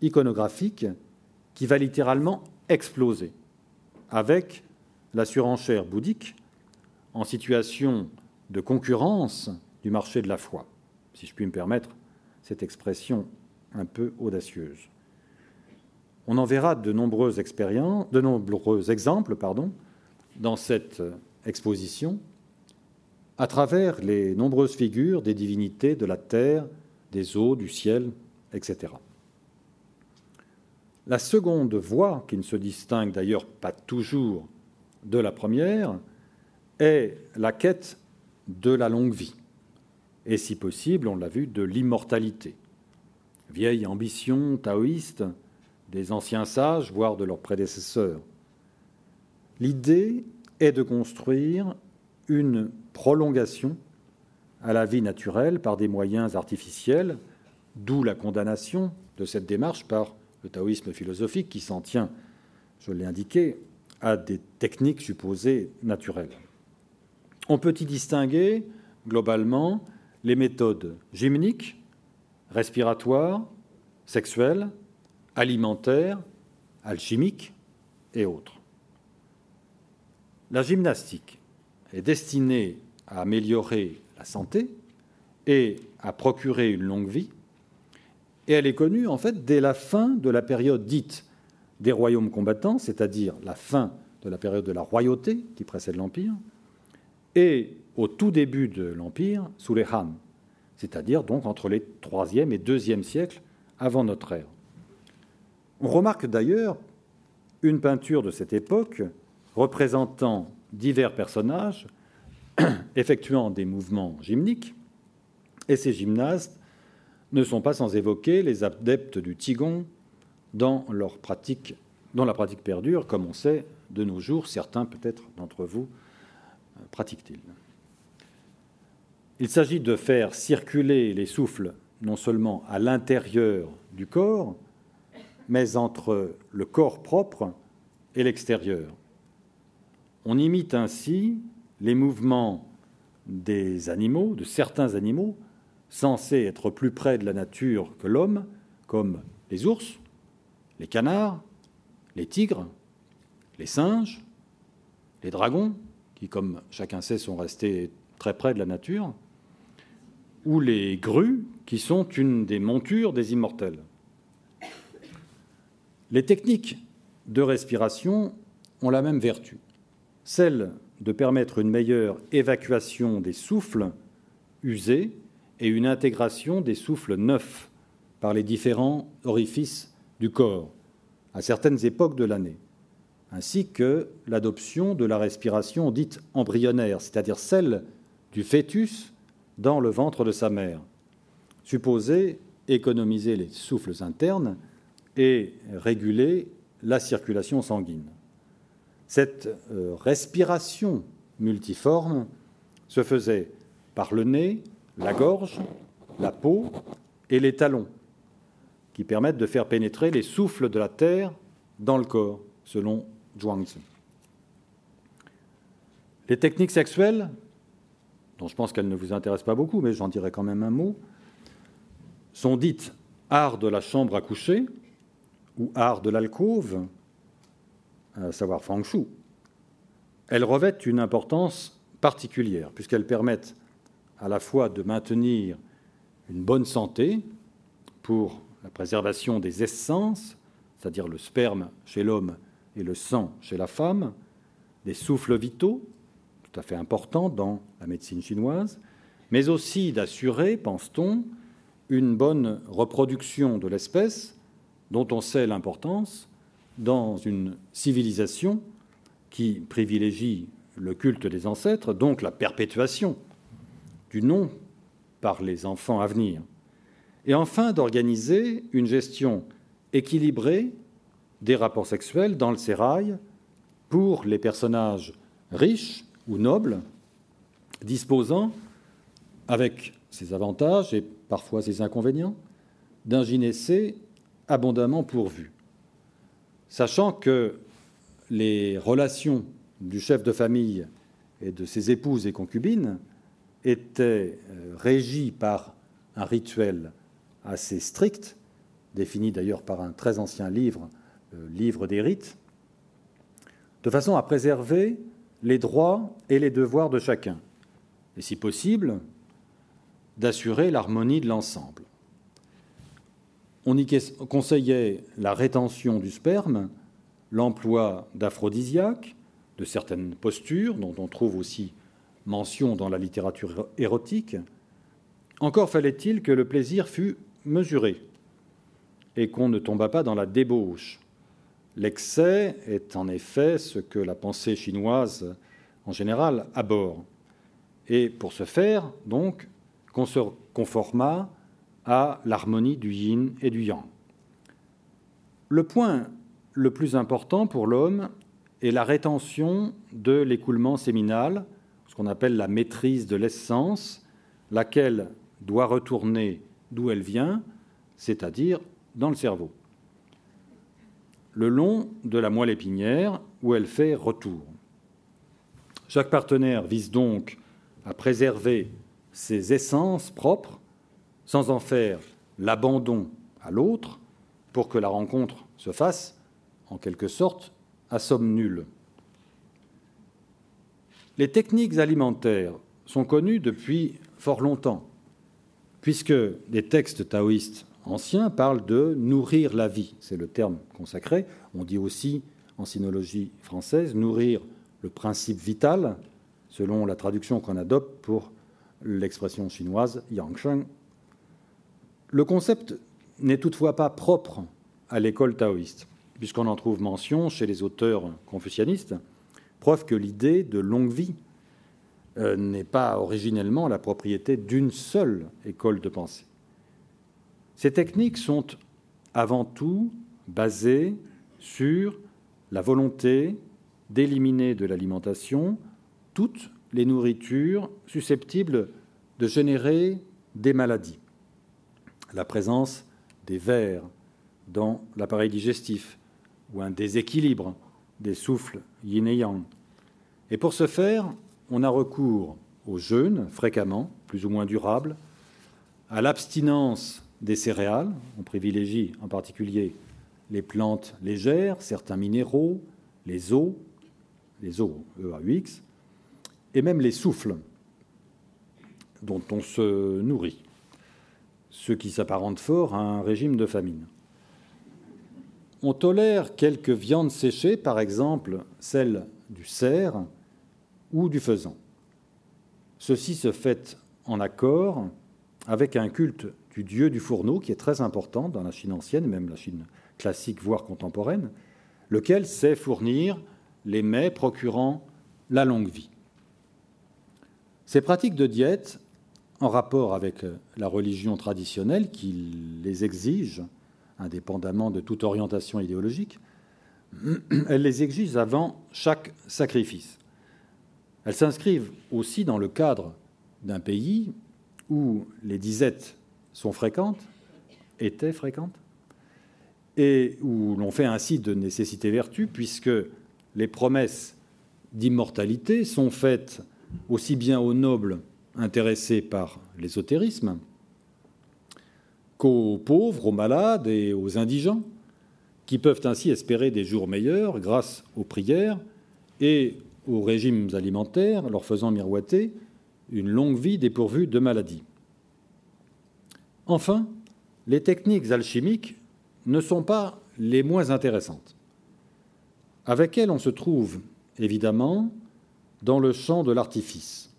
iconographique qui va littéralement exploser avec la surenchère bouddhique en situation de concurrence du marché de la foi, si je puis me permettre cette expression un peu audacieuse. On en verra de nombreuses expériences, de nombreux exemples, dans cette exposition, à travers les nombreuses figures des divinités de la terre, des eaux, du ciel, etc. La seconde voie, qui ne se distingue d'ailleurs pas toujours de la première, est la quête de la longue vie, et si possible, on l'a vu, de l'immortalité. Vieille ambition taoïste des anciens sages, voire de leurs prédécesseurs. L'idée est de construire une prolongation à la vie naturelle par des moyens artificiels, d'où la condamnation de cette démarche par le taoïsme philosophique qui s'en tient, je l'ai indiqué, à des techniques supposées naturelles. On peut y distinguer globalement les méthodes gymniques, respiratoires, sexuelles, alimentaires, alchimiques et autres. La gymnastique est destinée à améliorer la santé et à procurer une longue vie et elle est connue en fait dès la fin de la période dite des royaumes combattants, c'est-à-dire la fin de la période de la royauté qui précède l'Empire, et au tout début de l'Empire sous les Han, c'est-à-dire donc entre les 3e et 2e siècles avant notre ère. On remarque d'ailleurs une peinture de cette époque représentant divers personnages effectuant des mouvements gymniques, et ces gymnastes ne sont pas sans évoquer les adeptes du Qigong dans leur pratique, dont la pratique perdure, comme on sait de nos jours, certains peut-être d'entre vous euh, pratiquent-ils. Il s'agit de faire circuler les souffles non seulement à l'intérieur du corps, mais entre le corps propre et l'extérieur. On imite ainsi les mouvements des animaux, de certains animaux, censés être plus près de la nature que l'homme, comme les ours, les canards, les tigres, les singes, les dragons, qui, comme chacun sait, sont restés très près de la nature, ou les grues, qui sont une des montures des immortels. Les techniques de respiration ont la même vertu, celle de permettre une meilleure évacuation des souffles usés et une intégration des souffles neufs par les différents orifices du corps à certaines époques de l'année, ainsi que l'adoption de la respiration dite embryonnaire, c'est-à-dire celle du fœtus dans le ventre de sa mère, supposée économiser les souffles internes et réguler la circulation sanguine. Cette euh, respiration multiforme se faisait par le nez, la gorge, la peau et les talons, qui permettent de faire pénétrer les souffles de la terre dans le corps, selon Zhuangzi. Les techniques sexuelles, dont je pense qu'elles ne vous intéressent pas beaucoup, mais j'en dirai quand même un mot, sont dites art de la chambre à coucher ou art de l'alcôve, à savoir feng shui. Elles revêtent une importance particulière, puisqu'elles permettent à la fois de maintenir une bonne santé pour la préservation des essences, c'est-à-dire le sperme chez l'homme et le sang chez la femme, des souffles vitaux, tout à fait importants dans la médecine chinoise, mais aussi d'assurer, pense-t-on, une bonne reproduction de l'espèce, dont on sait l'importance dans une civilisation qui privilégie le culte des ancêtres, donc la perpétuation du nom par les enfants à venir, et enfin d'organiser une gestion équilibrée des rapports sexuels dans le sérail pour les personnages riches ou nobles, disposant, avec ses avantages et parfois ses inconvénients, d'un gynécée abondamment pourvu. Sachant que les relations du chef de famille et de ses épouses et concubines étaient euh, régies par un rituel assez strict, défini d'ailleurs par un très ancien livre, le livre des rites, de façon à préserver les droits et les devoirs de chacun, et si possible, d'assurer l'harmonie de l'ensemble. On y conseillait la rétention du sperme, l'emploi d'aphrodisiaques, de certaines postures, dont on trouve aussi mention dans la littérature érotique. Encore fallait-il que le plaisir fût mesuré et qu'on ne tombât pas dans la débauche. L'excès est en effet ce que la pensée chinoise en général aborde. Et pour ce faire, donc, qu'on se conforma à l'harmonie du yin et du yang. Le point le plus important pour l'homme est la rétention de l'écoulement séminal, ce qu'on appelle la maîtrise de l'essence, laquelle doit retourner d'où elle vient, c'est-à-dire dans le cerveau, le long de la moelle épinière où elle fait retour. Chaque partenaire vise donc à préserver ses essences propres sans en faire l'abandon à l'autre pour que la rencontre se fasse en quelque sorte à somme nulle. Les techniques alimentaires sont connues depuis fort longtemps, puisque des textes taoïstes anciens parlent de nourrir la vie, c'est le terme consacré. On dit aussi, en sinologie française, nourrir le principe vital, selon la traduction qu'on adopte pour l'expression chinoise Yangsheng. Le concept n'est toutefois pas propre à l'école taoïste, puisqu'on en trouve mention chez les auteurs confucianistes, preuve que l'idée de longue vie euh, n'est pas originellement la propriété d'une seule école de pensée. Ces techniques sont avant tout basées sur la volonté d'éliminer de l'alimentation toutes les nourritures susceptibles de générer des maladies. La présence des vers dans l'appareil digestif, ou un déséquilibre des souffles yin et yang. Et pour ce faire, on a recours au jeûne, fréquemment, plus ou moins durable, à l'abstinence des céréales, on privilégie en particulier les plantes légères, certains minéraux, les eaux, les eaux EAUX, et même les souffles dont on se nourrit, ce qui s'apparente fort à un régime de famine. On tolère quelques viandes séchées, par exemple celle du cerf ou du faisan. Ceci se fait en accord avec un culte du dieu du fourneau qui est très important dans la Chine ancienne, même la Chine classique, voire contemporaine, lequel sait fournir les mets procurant la longue vie. Ces pratiques de diète, en rapport avec la religion traditionnelle qui les exige, indépendamment de toute orientation idéologique, elles les exigent avant chaque sacrifice. Elles s'inscrivent aussi dans le cadre d'un pays où les disettes sont fréquentes, étaient fréquentes, et où l'on fait ainsi de nécessité vertu, puisque les promesses d'immortalité sont faites aussi bien aux nobles intéressés par l'ésotérisme qu'aux pauvres, aux malades et aux indigents, qui peuvent ainsi espérer des jours meilleurs grâce aux prières et aux régimes alimentaires, leur faisant miroiter une longue vie dépourvue de maladies. Enfin, les techniques alchimiques ne sont pas les moins intéressantes. Avec elles, on se trouve évidemment dans le champ de l'artifice.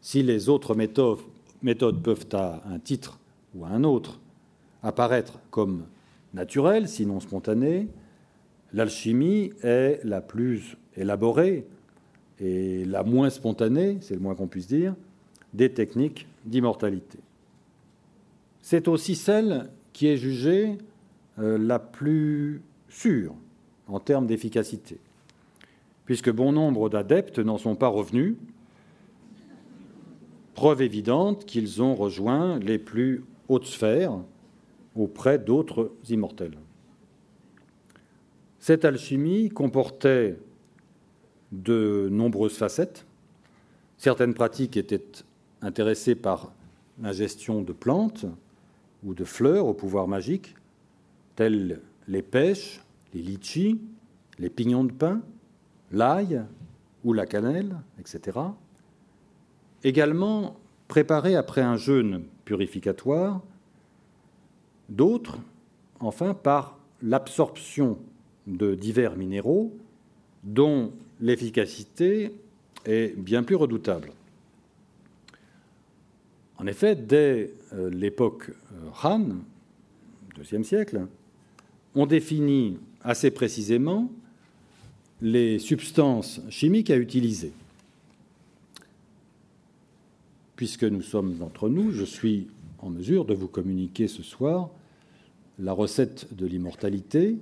Si les autres méthodes, peuvent à un titre ou à un autre apparaître comme naturelles, sinon spontanées, l'alchimie est la plus élaborée et la moins spontanée, c'est le moins qu'on puisse dire, des techniques d'immortalité. C'est aussi celle qui est jugée euh, la plus sûre en termes d'efficacité, puisque bon nombre d'adeptes n'en sont pas revenus, preuve évidente qu'ils ont rejoint les plus hautes sphères auprès d'autres immortels. Cette alchimie comportait de nombreuses facettes. Certaines pratiques étaient intéressées par l'ingestion de plantes ou de fleurs au pouvoir magique, telles les pêches, les litchis, les pignons de pin, l'ail ou la cannelle, etc. Également préparées après un jeûne purificatoire, d'autres, enfin, par l'absorption de divers minéraux dont l'efficacité est bien plus redoutable. En effet, dès euh, l'époque euh, Han, deuxième siècle, on définit assez précisément les substances chimiques à utiliser. Puisque nous sommes entre nous, je suis en mesure de vous communiquer ce soir la recette de l'immortalité,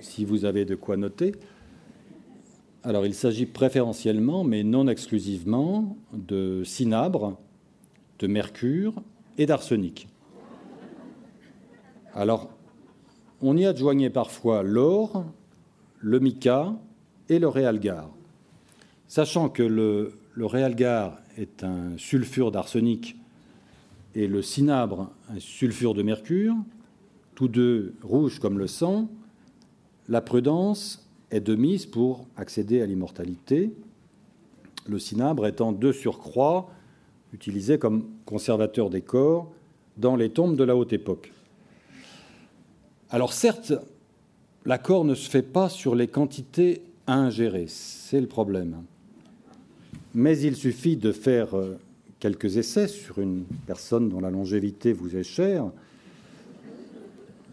si vous avez de quoi noter. Alors il s'agit préférentiellement, mais non exclusivement, de cinabre, de mercure et d'arsenic. Alors, on y adjoignait parfois l'or, le mica et le réalgar. Sachant que le, réalgar est un sulfure d'arsenic et le cinabre un sulfure de mercure, tous deux rouges comme le sang, la prudence est de mise pour accéder à l'immortalité, le cinabre étant de surcroît utilisé comme conservateur des corps dans les tombes de la haute époque. Alors certes, l'accord ne se fait pas sur les quantités à ingérer, c'est le problème. Mais il suffit de faire euh, quelques essais sur une personne dont la longévité vous est chère,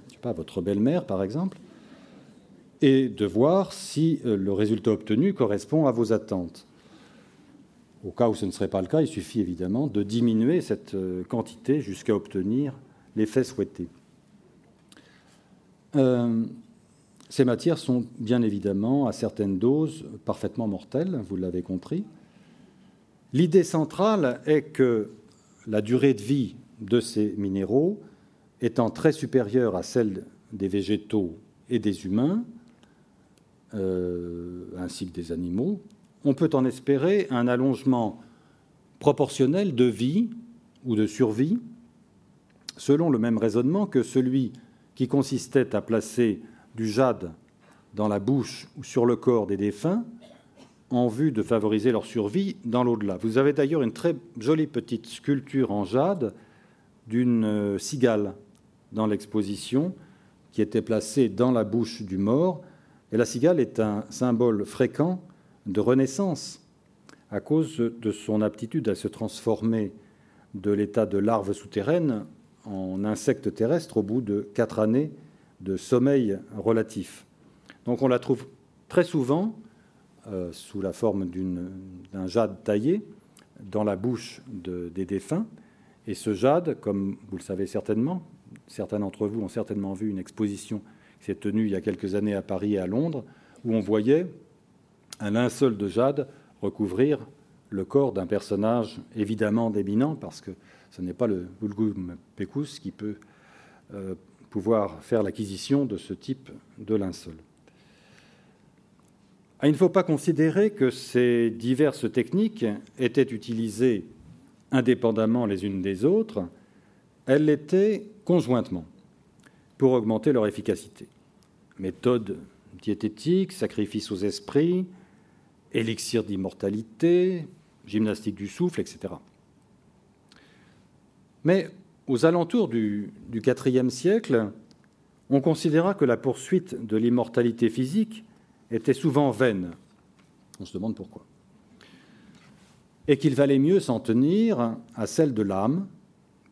je sais pas, votre belle-mère par exemple, et de voir si euh, le résultat obtenu correspond à vos attentes. Au cas où ce ne serait pas le cas, il suffit évidemment de diminuer cette euh, quantité jusqu'à obtenir l'effet souhaité. Euh, ces matières sont bien évidemment à certaines doses parfaitement mortelles, vous l'avez compris. L'idée centrale est que la durée de vie de ces minéraux étant très supérieure à celle des végétaux et des humains, euh, ainsi que des animaux, on peut en espérer un allongement proportionnel de vie ou de survie, selon le même raisonnement que celui qui consistait à placer du jade dans la bouche ou sur le corps des défunts en vue de favoriser leur survie dans l'au-delà. Vous avez d'ailleurs une très jolie petite sculpture en jade d'une euh, cigale dans l'exposition qui était placée dans la bouche du mort. Et la cigale est un symbole fréquent de renaissance à cause de son aptitude à se transformer de l'état de larve souterraine en insecte terrestre au bout de quatre années de sommeil relatif. Donc on la trouve très souvent euh, sous la forme d'un jade taillé dans la bouche des défunts. Et ce jade, comme vous le savez certainement, certains d'entre vous ont certainement vu une exposition qui s'est tenue il y a quelques années à Paris et à Londres, où on voyait un linceul de jade recouvrir le corps d'un personnage évidemment d'éminent, parce que ce n'est pas le Vulgum Pecus qui peut euh, pouvoir faire l'acquisition de ce type de linceul. Ah, il ne faut pas considérer que ces diverses techniques étaient utilisées indépendamment les unes des autres, elles l'étaient conjointement pour augmenter leur efficacité. Méthode diététique, sacrifice aux esprits, élixir d'immortalité, gymnastique du souffle, etc. Mais aux alentours du, IVe siècle, on considéra que la poursuite de l'immortalité physique était souvent vaine. On se demande pourquoi. Et qu'il valait mieux s'en tenir à celle de l'âme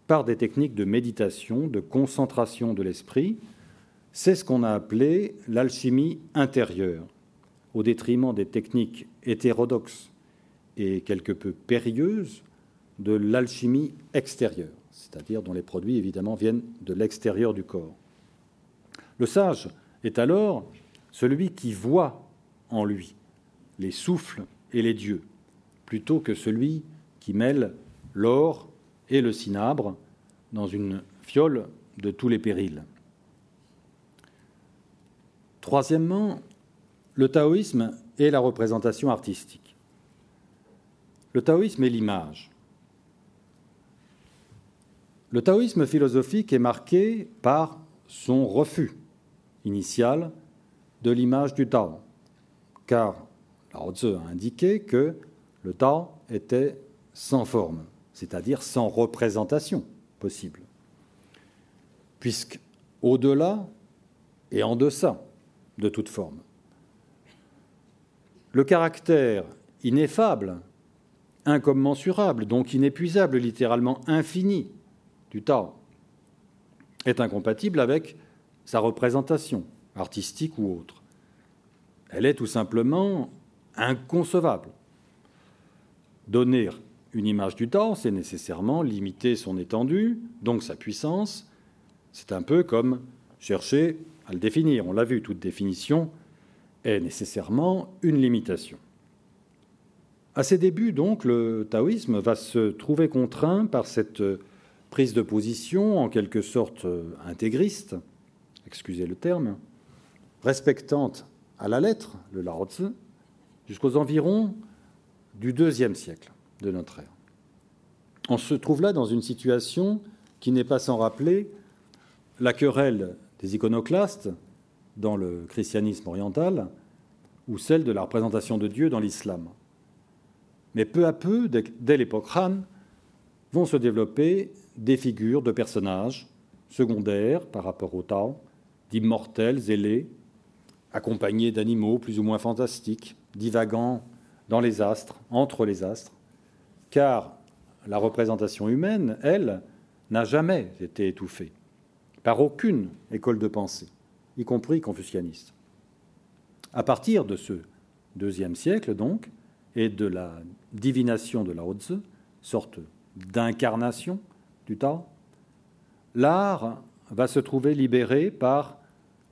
par des techniques de méditation, de concentration de l'esprit. C'est ce qu'on a appelé l'alchimie intérieure, au détriment des techniques hétérodoxes et quelque peu périlleuse de l'alchimie extérieure, c'est-à-dire dont les produits évidemment viennent de l'extérieur du corps. Le sage est alors celui qui voit en lui les souffles et les dieux, plutôt que celui qui mêle l'or et le cinabre dans une fiole de tous les périls. Troisièmement, le taoïsme est la représentation artistique. Le taoïsme est l'image. Le taoïsme philosophique est marqué par son refus initial de l'image du Tao, car Lao Tzu a indiqué que le Tao était sans forme, c'est-à-dire sans représentation possible, puisque au-delà et en deçà de toute forme. Le caractère ineffable incommensurable, donc inépuisable, littéralement infini du Tao, est incompatible avec sa représentation, artistique ou autre. Elle est tout simplement inconcevable. Donner une image du Tao, c'est nécessairement limiter son étendue, donc sa puissance. C'est un peu comme chercher à le définir. On l'a vu, toute définition est nécessairement une limitation. À ses débuts, donc, le taoïsme va se trouver contraint par cette prise de position, en quelque sorte intégriste, excusez le terme, respectante à la lettre le Lao Tzu, jusqu'aux environs du deuxième siècle de notre ère. On se trouve là dans une situation qui n'est pas sans rappeler la querelle des iconoclastes dans le christianisme oriental ou celle de la représentation de Dieu dans l'islam. Mais peu à peu, dès l'époque Han, vont se développer des figures de personnages secondaires par rapport au Tao, d'immortels zélés, accompagnés d'animaux plus ou moins fantastiques, divagant dans les astres, entre les astres, car la représentation humaine, elle, n'a jamais été étouffée par aucune école de pensée, y compris confucianiste. À partir de ce deuxième siècle, donc, et de la divination de Lao Tzu, sorte d'incarnation du Tao, l'art va se trouver libéré par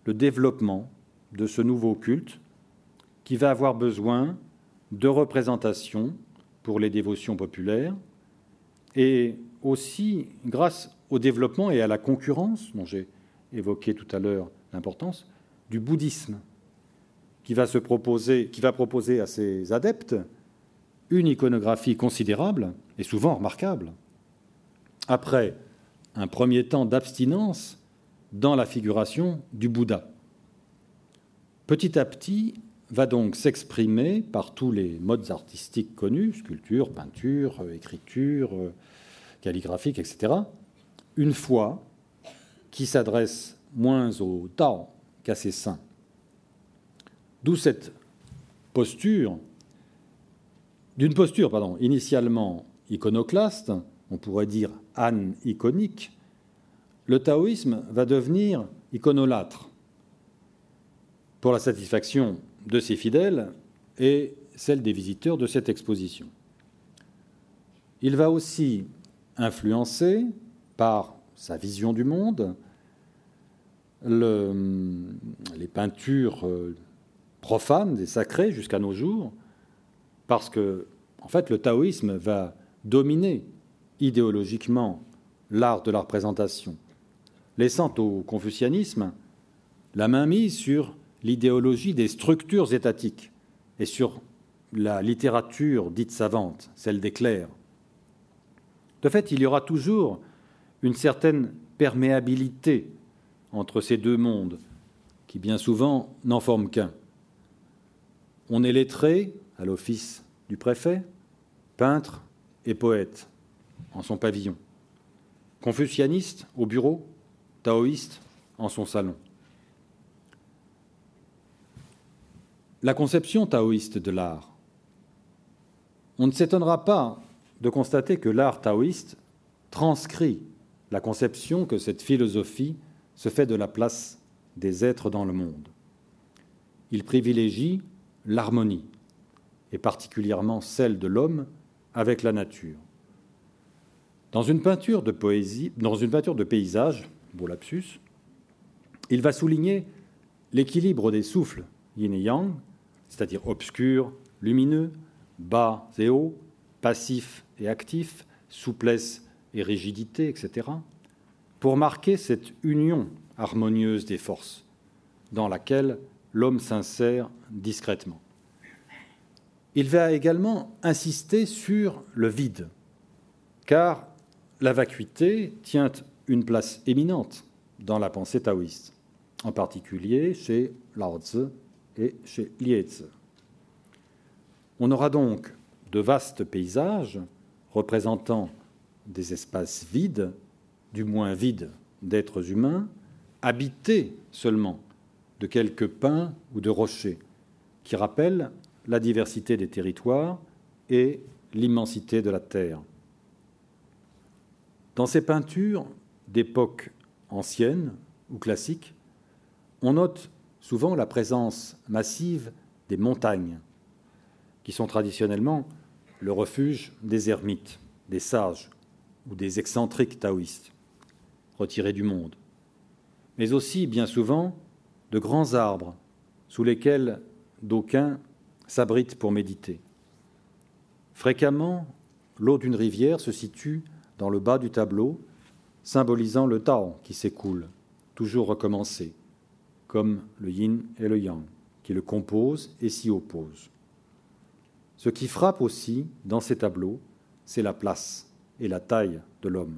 le développement de ce nouveau culte qui va avoir besoin de représentation pour les dévotions populaires et aussi grâce au développement et à la concurrence dont j'ai évoqué tout à l'heure l'importance du bouddhisme qui va, se proposer, qui va proposer à ses adeptes une iconographie considérable et souvent remarquable. Après un premier temps d'abstinence dans la figuration du Bouddha. Petit à petit, va donc s'exprimer par tous les modes artistiques connus, sculpture, peinture, écriture, calligraphique, etc., une foi qui s'adresse moins au Tao qu'à ses saints. D'où cette posture, d'une posture pardon, initialement iconoclaste, on pourrait dire an-iconique, le taoïsme va devenir iconolâtre pour la satisfaction de ses fidèles et celle des visiteurs de cette exposition. Il va aussi influencer par sa vision du monde les peintures euh, profanes et sacrées jusqu'à nos jours, parce que, en fait, le taoïsme va dominer idéologiquement l'art de la représentation, laissant au confucianisme la main mise sur l'idéologie des structures étatiques et sur la littérature dite savante, celle des clercs. De fait, il y aura toujours une certaine perméabilité entre ces deux mondes, qui bien souvent n'en forment qu'un. On est lettré à l'office du préfet, peintre et poète en son pavillon, confucianiste au bureau, taoïste en son salon. La conception taoïste de l'art. On ne s'étonnera pas de constater que l'art taoïste transcrit la conception que cette philosophie se fait de la place des êtres dans le monde. Il privilégie l'harmonie, et particulièrement celle de l'homme avec la nature. Dans une peinture de paysage, il va souligner l'équilibre des souffles yin et yang, c'est-à-dire obscur, lumineux, bas et haut, passif et actif, souplesse et rigidité, etc pour marquer cette union harmonieuse des forces dans laquelle l'homme s'insère discrètement. Il va également insister sur le vide, car la vacuité tient une place éminente dans la pensée taoïste, en particulier chez Lao et chez Lietze. On aura donc de vastes paysages représentant des espaces vides du moins vide d'êtres humains, habités seulement de quelques pins ou de rochers, qui rappellent la diversité des territoires et l'immensité de la terre. Dans ces peintures d'époque ancienne ou classique, on note souvent la présence massive des montagnes, qui sont traditionnellement le refuge des ermites, des sages ou des excentriques taoïstes retirés du monde, mais aussi, bien souvent, de grands arbres sous lesquels d'aucuns s'abritent pour méditer. Fréquemment, l'eau d'une rivière se situe dans le bas du tableau, symbolisant le Tao qui s'écoule, toujours recommencé, comme le yin et le yang, qui le composent et s'y opposent. Ce qui frappe aussi dans ces tableaux, c'est la place et la taille de l'homme.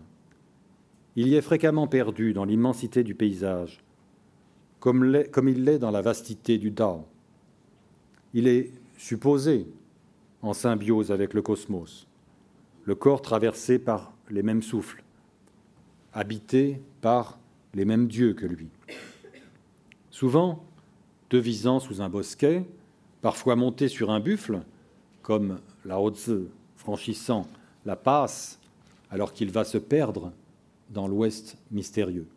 Il y est fréquemment perdu dans l'immensité du paysage, comme, il l'est dans la vastité du Tao. Il est supposé en symbiose avec le cosmos, le corps traversé par les mêmes souffles, habité par les mêmes dieux que lui. Souvent, devisant sous un bosquet, parfois monté sur un buffle, comme la Haute franchissant la passe alors qu'il va se perdre dans l'Ouest mystérieux.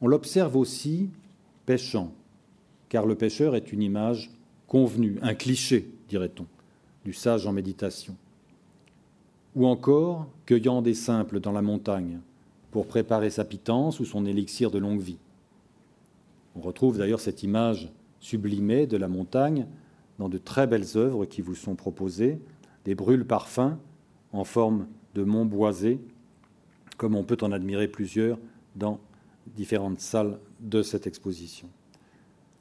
On l'observe aussi pêchant, car le pêcheur est une image convenue, un cliché, dirait-on, du sage en méditation. Ou encore cueillant des simples dans la montagne pour préparer sa pitance ou son élixir de longue vie. On retrouve d'ailleurs cette image sublimée de la montagne dans de très belles œuvres qui vous sont proposées, des brûles parfums en forme de monts boisés comme on peut en admirer plusieurs dans différentes salles de cette exposition.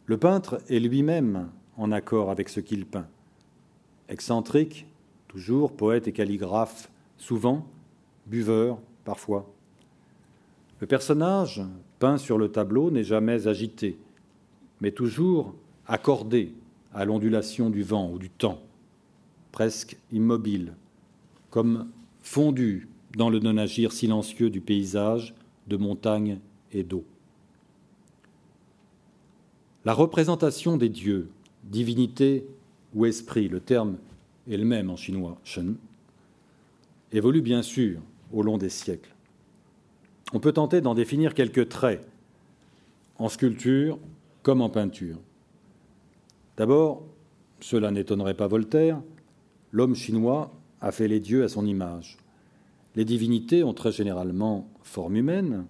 Le peintre est lui-même en accord avec ce qu'il peint. Excentrique, toujours, poète et calligraphe, souvent, buveur, parfois. Le personnage peint sur le tableau n'est jamais agité, mais toujours accordé à l'ondulation du vent ou du temps, presque immobile, comme fondu dans le non-agir silencieux du paysage de montagne et d'eau. La représentation des dieux, divinité ou esprit, le terme est le même en chinois, shen, évolue bien sûr au long des siècles. On peut tenter d'en définir quelques traits, en sculpture comme en peinture. D'abord, cela n'étonnerait pas Voltaire, l'homme chinois a fait les dieux à son image. Les divinités ont très généralement forme humaine,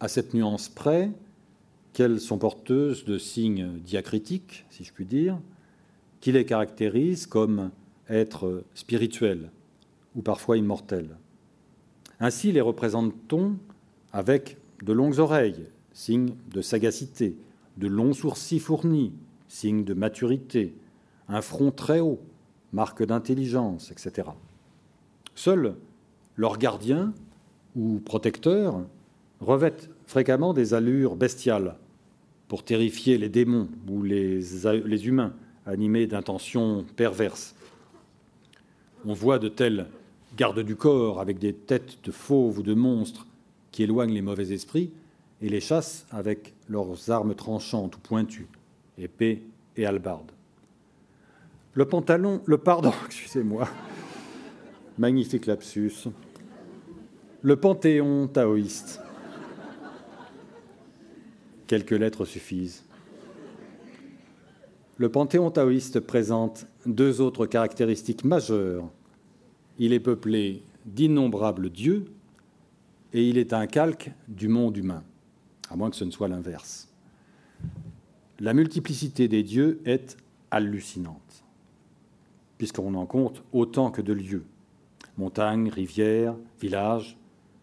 à cette nuance près qu'elles sont porteuses de signes diacritiques, si je puis dire, qui les caractérisent comme êtres spirituels ou parfois immortels. Ainsi les représente-t-on avec de longues oreilles, signe de sagacité, de longs sourcils fournis, signe de maturité, un front très haut, marque d'intelligence, etc. Seuls leurs gardiens ou protecteurs revêtent fréquemment des allures bestiales pour terrifier les démons ou les, humains animés d'intentions perverses. On voit de tels gardes du corps avec des têtes de fauves ou de monstres qui éloignent les mauvais esprits et les chassent avec leurs armes tranchantes ou pointues, épées et halbardes. Le pantalon, le pardon, excusez-moi, magnifique lapsus. Le panthéon taoïste. Quelques lettres suffisent. Le panthéon taoïste présente deux autres caractéristiques majeures. Il est peuplé d'innombrables dieux et il est un calque du monde humain, à moins que ce ne soit l'inverse. La multiplicité des dieux est hallucinante, puisqu'on en compte autant que de lieux. Montagnes, rivières, villages,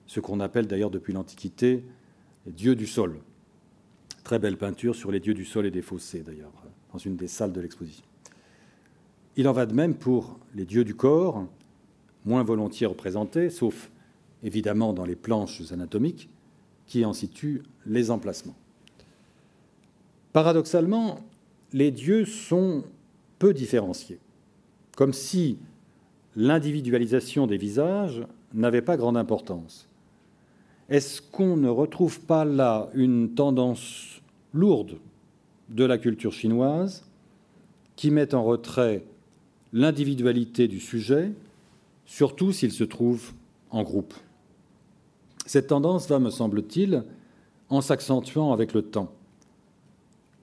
ce qu'on appelle d'ailleurs depuis l'Antiquité les dieux du sol. Très belle peinture sur les dieux du sol et des fossés d'ailleurs, dans une des salles de l'exposition. Il en va de même pour les dieux du corps, moins volontiers représentés, sauf évidemment dans les planches anatomiques, qui en situent les emplacements. Paradoxalement, les dieux sont peu différenciés, comme si l'individualisation des visages n'avait pas grande importance. Est-ce qu'on ne retrouve pas là une tendance lourde de la culture chinoise qui met en retrait l'individualité du sujet, surtout s'il se trouve en groupe? Cette tendance va, me semble-t-il, en s'accentuant avec le temps.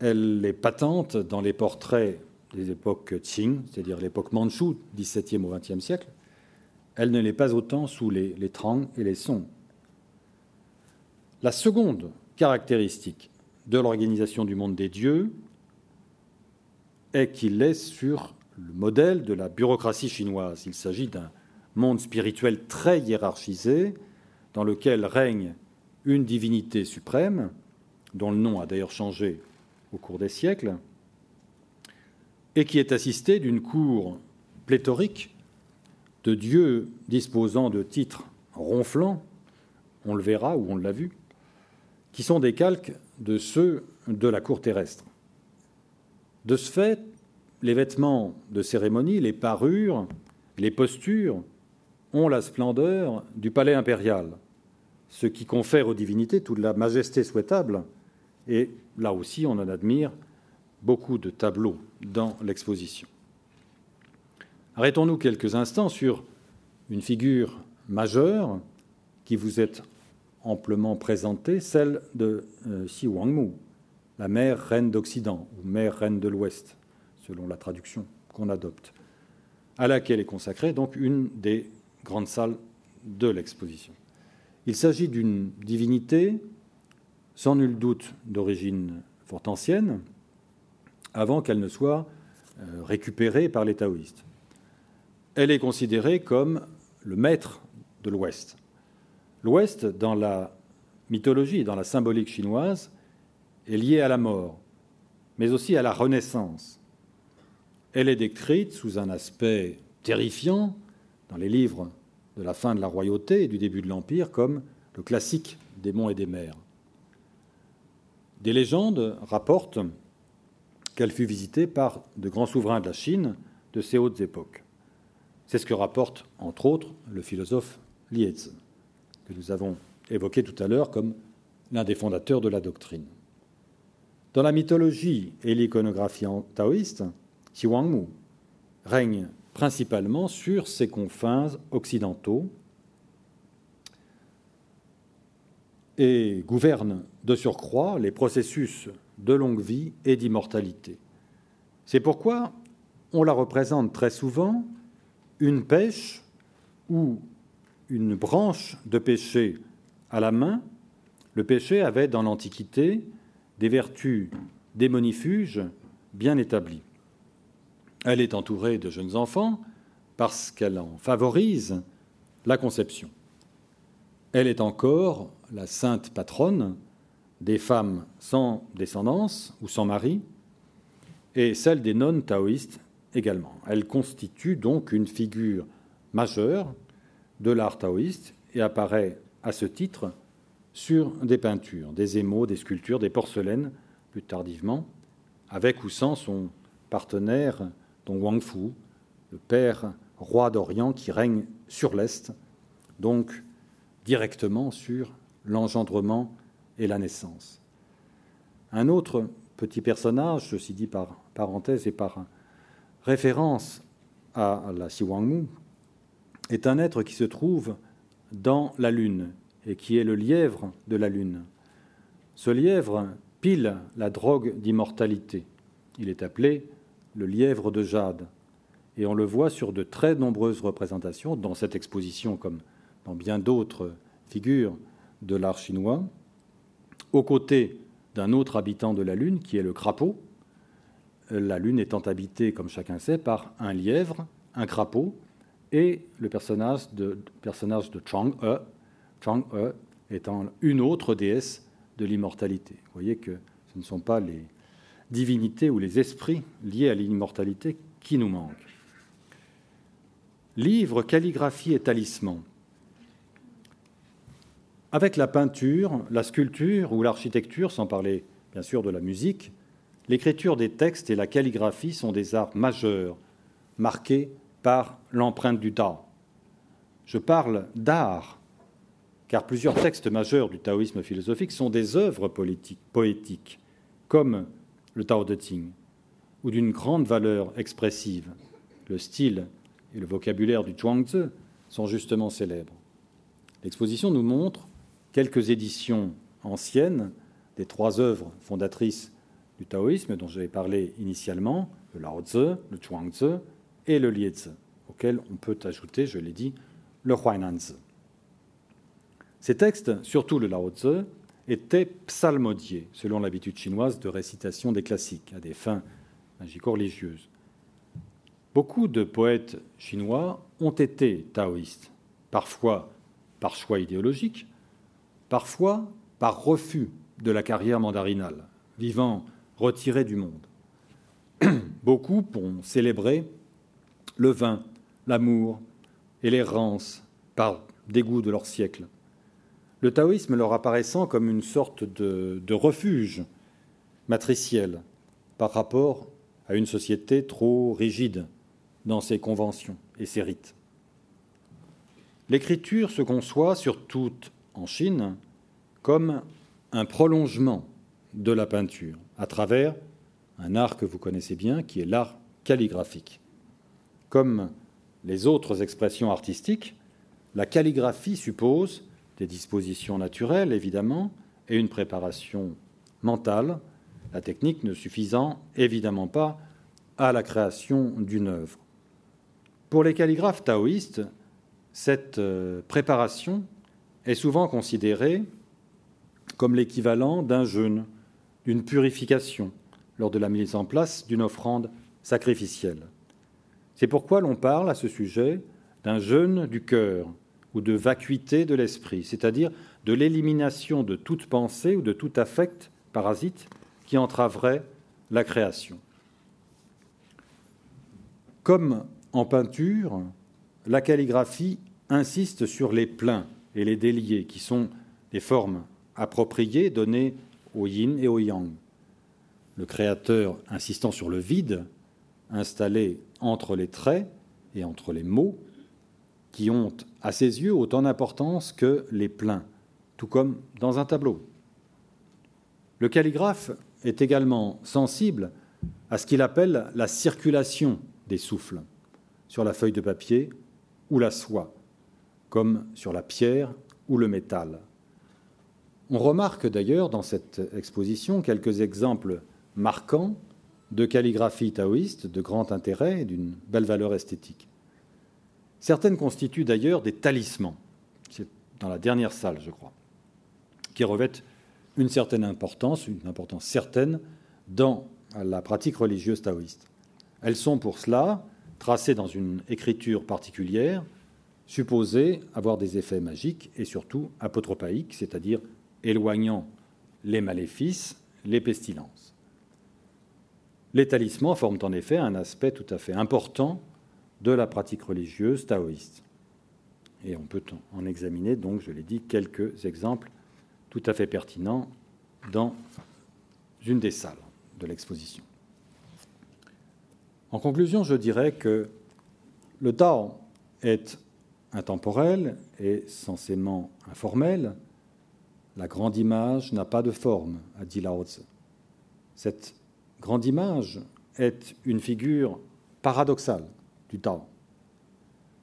Elle est patente dans les portraits des époques Qing, c'est-à-dire l'époque Manchu, 17e au XXe siècle. Elle ne l'est pas autant sous les, les Trang et les Song. La seconde caractéristique de l'organisation du monde des dieux est qu'il est sur le modèle de la bureaucratie chinoise. Il s'agit d'un monde spirituel très hiérarchisé dans lequel règne une divinité suprême, dont le nom a d'ailleurs changé au cours des siècles, et qui est assisté d'une cour pléthorique de dieux disposant de titres ronflants, on le verra ou on l'a vu, qui sont des calques de ceux de la cour terrestre. De ce fait, les vêtements de cérémonie, les parures, les postures ont la splendeur du palais impérial, ce qui confère aux divinités toute la majesté souhaitable. Et là aussi, on en admire beaucoup de tableaux dans l'exposition. Arrêtons-nous quelques instants sur une figure majeure qui vous est amplement présentée, celle de euh, Xi Wangmu, la mère reine d'Occident ou mère reine de l'Ouest, selon la traduction qu'on adopte, à laquelle est consacrée donc une des grandes salles de l'exposition. Il s'agit d'une divinité sans nul doute d'origine fort ancienne, avant qu'elle ne soit euh, récupérée par les taoïstes. Elle est considérée comme le maître de l'Ouest. L'Ouest, dans la mythologie et dans la symbolique chinoise, est lié à la mort, mais aussi à la renaissance. Elle est décrite sous un aspect terrifiant dans les livres de la fin de la royauté et du début de l'Empire comme le classique des monts et des mers. Des légendes rapportent qu'elle fut visitée par de grands souverains de la Chine de ces hautes époques. C'est ce que rapporte, entre autres, le philosophe Lietz, que nous avons évoqué tout à l'heure comme l'un des fondateurs de la doctrine. Dans la mythologie et l'iconographie taoïste, Wangmu règne principalement sur ses confins occidentaux et gouverne de surcroît les processus de longue vie et d'immortalité. C'est pourquoi on la représente très souvent une pêche ou une branche de péché à la main. Le péché avait dans l'Antiquité des vertus démonifuges bien établies. Elle est entourée de jeunes enfants parce qu'elle en favorise la conception. Elle est encore la sainte patronne des femmes sans descendance ou sans mari, et celle des nonnes taoïstes également. Elle constitue donc une figure majeure de l'art taoïste et apparaît à ce titre sur des peintures, des émaux, des sculptures, des porcelaines, plus tardivement, avec ou sans son partenaire, Dong Wangfu, le père roi d'Orient qui règne sur l'Est, donc directement sur l'engendrement et la naissance. Un autre petit personnage, ceci dit par parenthèse et par référence à la Siwangmu, est un être qui se trouve dans la Lune et qui est le lièvre de la Lune. Ce lièvre pile la drogue d'immortalité. Il est appelé le lièvre de jade. Et on le voit sur de très nombreuses représentations, dans cette exposition comme dans bien d'autres figures de l'art chinois aux côtés d'un autre habitant de la Lune, qui est le crapaud, la Lune étant habitée, comme chacun sait, par un lièvre, un crapaud, et le personnage de, Chang-e, Chang-e étant une autre déesse de l'immortalité. Vous voyez que ce ne sont pas les divinités ou les esprits liés à l'immortalité qui nous manquent. Livre, calligraphie et talisman. Avec la peinture, la sculpture ou l'architecture, sans parler bien sûr de la musique, l'écriture des textes et la calligraphie sont des arts majeurs, marqués par l'empreinte du Tao. Je parle d'art, car plusieurs textes majeurs du taoïsme philosophique sont des œuvres poétiques, comme le Tao de Ting, ou d'une grande valeur expressive. Le style et le vocabulaire du Zhuangzi sont justement célèbres. L'exposition nous montre quelques éditions anciennes des trois œuvres fondatrices du taoïsme dont j'avais parlé initialement, le Lao Tzu, le Chuang et le Liezi, auquel on peut ajouter, je l'ai dit, le Huainan Ces textes, surtout le Lao Tzu, étaient psalmodiés, selon l'habitude chinoise de récitation des classiques, à des fins magico-religieuses. Beaucoup de poètes chinois ont été taoïstes, parfois par choix idéologique, parfois par refus de la carrière mandarinale, vivant retiré du monde. Beaucoup ont célébré le vin, l'amour et l'errance par dégoût de leur siècle. Le taoïsme leur apparaissant comme une sorte de, refuge matriciel par rapport à une société trop rigide dans ses conventions et ses rites. L'écriture se conçoit surtout en Chine comme un prolongement de la peinture à travers un art que vous connaissez bien qui est l'art calligraphique. Comme les autres expressions artistiques, la calligraphie suppose des dispositions naturelles, évidemment, et une préparation mentale, la technique ne suffisant évidemment pas à la création d'une œuvre. Pour les calligraphes taoïstes, cette euh, préparation est souvent considérée comme l'équivalent d'un jeûne, d'une purification, lors de la mise en place d'une offrande sacrificielle. C'est pourquoi l'on parle à ce sujet d'un jeûne du cœur ou de vacuité de l'esprit, c'est-à-dire de l'élimination de toute pensée ou de tout affect parasite qui entraverait la création. Comme en peinture, la calligraphie insiste sur les pleins et les déliés, qui sont des formes appropriées données au yin et au yang. Le créateur insistant sur le vide installé entre les traits et entre les mots, qui ont à ses yeux autant d'importance que les pleins, tout comme dans un tableau. Le calligraphe est également sensible à ce qu'il appelle la circulation des souffles sur la feuille de papier ou la soie, comme sur la pierre ou le métal. On remarque d'ailleurs dans cette exposition quelques exemples marquants de calligraphie taoïste de grand intérêt et d'une belle valeur esthétique. Certaines constituent d'ailleurs des talismans, c'est dans la dernière salle je crois, qui revêtent une certaine importance, une importance certaine dans la pratique religieuse taoïste. Elles sont pour cela tracées dans une écriture particulière, supposée avoir des effets magiques et surtout apotropaïques, c'est-à-dire éloignant les maléfices, les pestilences. Les talismans forment en effet un aspect tout à fait important de la pratique religieuse taoïste. Et on peut en examiner donc, je l'ai dit, quelques exemples tout à fait pertinents dans une des salles de l'exposition. En conclusion, je dirais que le Tao est intemporel et censément informel. La grande image n'a pas de forme, a dit Lao Tzu. Cette grande image est une figure paradoxale du Tao.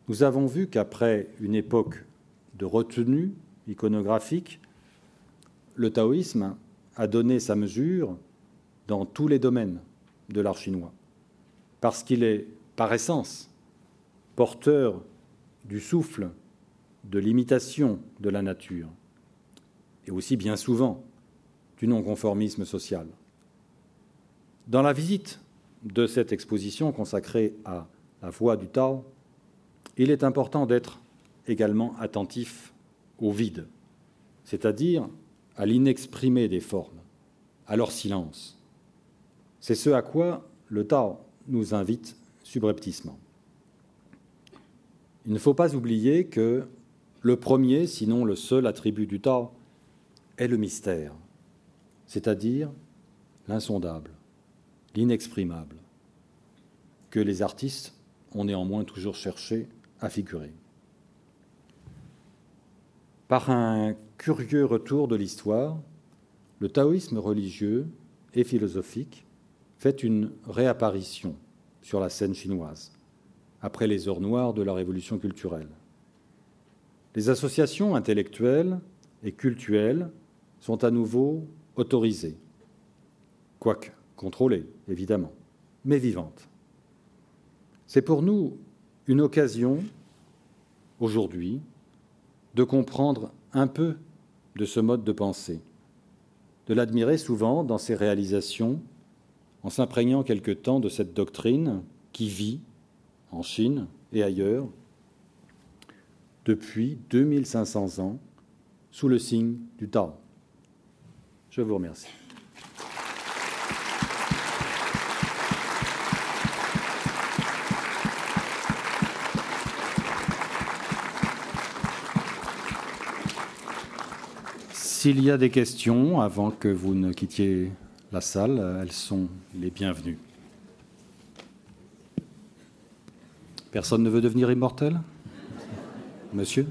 Nous avons vu qu'après une époque de retenue iconographique, le taoïsme a donné sa mesure dans tous les domaines de l'art chinois, parce qu'il est par essence porteur du souffle, de l'imitation de la nature, et aussi bien souvent du non-conformisme social. Dans la visite de cette exposition consacrée à la voix du Tao, il est important d'être également attentif au vide, c'est-à-dire à l'inexprimé des formes, à leur silence, c'est ce à quoi le Tao nous invite subrepticement. Il ne faut pas oublier que le premier, sinon le seul attribut du Tao, est le mystère, c'est-à-dire l'insondable, l'inexprimable, que les artistes ont néanmoins toujours cherché à figurer. Par un curieux retour de l'histoire, le taoïsme religieux et philosophique fait une réapparition sur la scène chinoise, après les heures noires de la révolution culturelle. Les associations intellectuelles et cultuelles sont à nouveau autorisées, quoique contrôlées, évidemment, mais vivantes. C'est pour nous une occasion, aujourd'hui, de comprendre un peu de ce mode de pensée, de l'admirer souvent dans ses réalisations en s'imprégnant quelque temps de cette doctrine qui vit en Chine et ailleurs depuis 2500 ans sous le signe du Tao. Je vous remercie. S'il y a des questions avant que vous ne quittiez la salle, elles sont les bienvenues. Personne ne veut devenir immortel? Monsieur?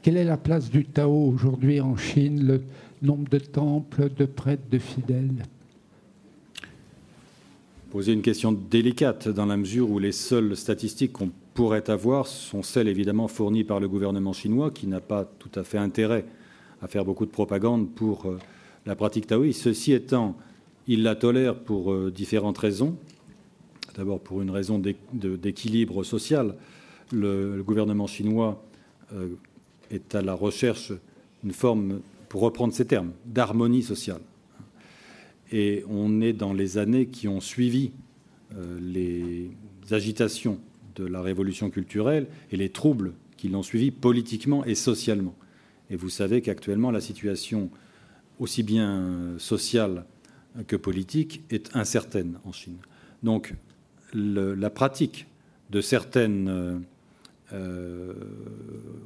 Quelle est la place du Tao aujourd'hui en Chine, le nombre de temples, de prêtres, de fidèles? Poser une question délicate dans la mesure où les seules statistiques qu'on pourrait avoir sont celles évidemment fournies par le gouvernement chinois, qui n'a pas tout à fait intérêt à faire beaucoup de propagande pour euh, la pratique taoïste. Ceci étant, il la tolère pour euh, différentes raisons. D'abord pour une raison d'équilibre social. Le, gouvernement chinois euh, est à la recherche d'une forme, pour reprendre ces termes, d'harmonie sociale. Et on est dans les années qui ont suivi les agitations de la révolution culturelle et les troubles qui l'ont suivi politiquement et socialement. Et vous savez qu'actuellement, la situation, aussi bien sociale que politique, est incertaine en Chine. Donc, la pratique de certaines euh,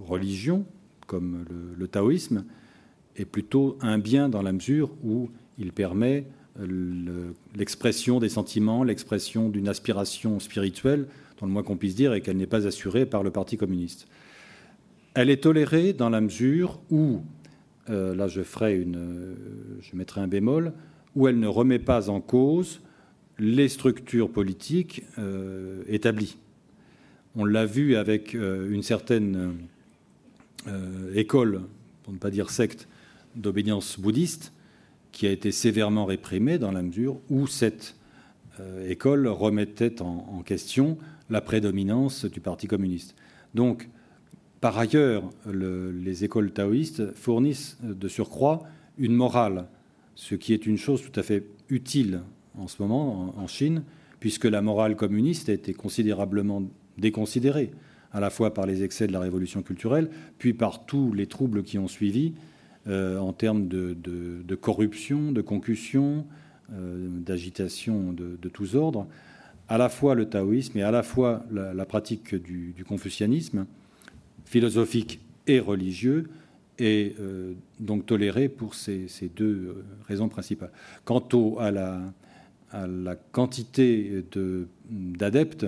religion, comme le, taoïsme, est plutôt un bien dans la mesure où il permet l'expression des sentiments, l'expression d'une aspiration spirituelle, dans le moins qu'on puisse dire, et qu'elle n'est pas assurée par le Parti communiste. Elle est tolérée dans la mesure où, euh, là je ferai une, je mettrai un bémol, où elle ne remet pas en cause les structures politiques euh, établies. On l'a vu avec euh, une certaine école, pour ne pas dire secte, d'obédience bouddhiste, qui a été sévèrement réprimée dans la mesure où cette école remettait en, question la prédominance du Parti communiste. Donc, par ailleurs, les écoles taoïstes fournissent de surcroît une morale, ce qui est une chose tout à fait utile en ce moment en, Chine, puisque la morale communiste a été considérablement déconsidérée, à la fois par les excès de la révolution culturelle, puis par tous les troubles qui ont suivi euh, en termes de, corruption, de concussion, euh, d'agitation de, tous ordres. À la fois le taoïsme et à la fois la, pratique du confucianisme philosophique et religieux, est euh, donc toléré pour ces, deux euh, raisons principales. Quant à, la, à, la, quantité d'adeptes,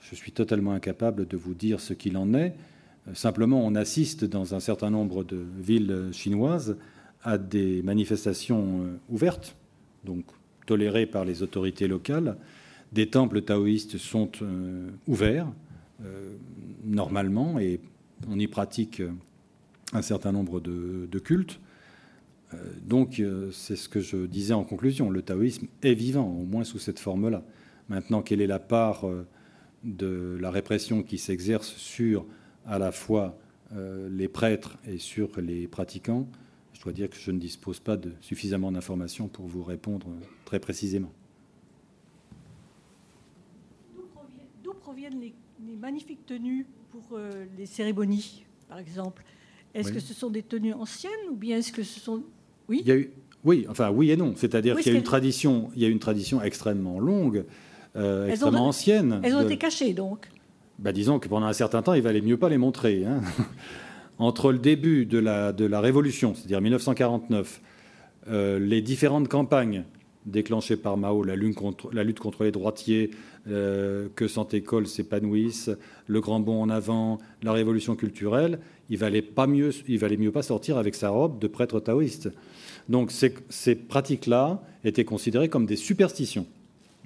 je suis totalement incapable de vous dire ce qu'il en est. Simplement, on assiste dans un certain nombre de villes chinoises à des manifestations euh, ouvertes, donc tolérées par les autorités locales. Des temples taoïstes sont ouverts normalement et on y pratique euh, un certain nombre de, cultes. Euh, donc, euh, c'est ce que je disais en conclusion. Le taoïsme est vivant, au moins sous cette forme-là. Maintenant, quelle est la part de la répression qui s'exerce sur à la fois les prêtres et sur les pratiquants? Je dois dire que je ne dispose pas de suffisamment d'informations pour vous répondre très précisément. D'où proviennent, les, les magnifiques tenues pour euh, les cérémonies, par exemple Est-ce que ce sont des tenues anciennes ou bien est-ce que ce sont... Oui? Il y a eu... Oui, enfin oui et non. C'est-à-dire qu'il y a une tradition, il y a une tradition extrêmement longue, euh, extrêmement ancienne. Elles ont été cachées donc. Bah, disons que pendant un certain temps, il valait mieux pas les montrer. Hein. Entre le début de la, de la Révolution, c'est-à-dire 1949, euh, les différentes campagnes déclenchées par Mao, la lutte contre, les droitiers, euh, que Santé École s'épanouisse, le grand bond en avant, la révolution culturelle, il valait pas mieux, il valait mieux pas sortir avec sa robe de prêtre taoïste. Donc ces, pratiques-là étaient considérées comme des superstitions.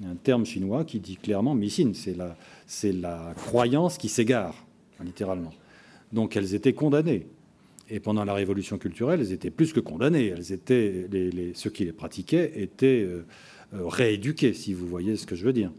Un terme chinois qui dit clairement missine, c'est la croyance qui s'égare, littéralement. Donc elles étaient condamnées. Et pendant la révolution culturelle, elles étaient plus que condamnées. Elles étaient, ceux qui les pratiquaient étaient euh, euh, rééduqués, si vous voyez ce que je veux dire.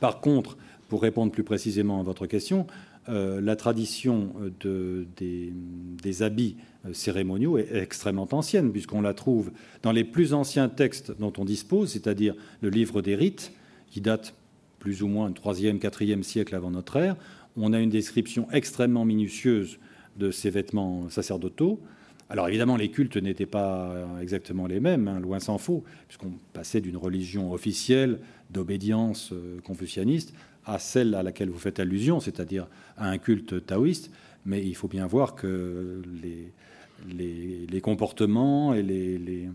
Par contre, pour répondre plus précisément à votre question, euh, la tradition de, des, habits cérémoniaux est extrêmement ancienne, puisqu'on la trouve dans les plus anciens textes dont on dispose, c'est-à-dire le livre des rites, qui date plus ou moins du 3e, 4e siècle avant notre ère. On a une description extrêmement minutieuse de ces vêtements sacerdotaux. Alors évidemment, les cultes n'étaient pas exactement les mêmes, hein, loin s'en faut, puisqu'on passait d'une religion officielle d'obédience euh, confucianiste à celle à laquelle vous faites allusion, c'est-à-dire à un culte taoïste. Mais il faut bien voir que les, comportements et les,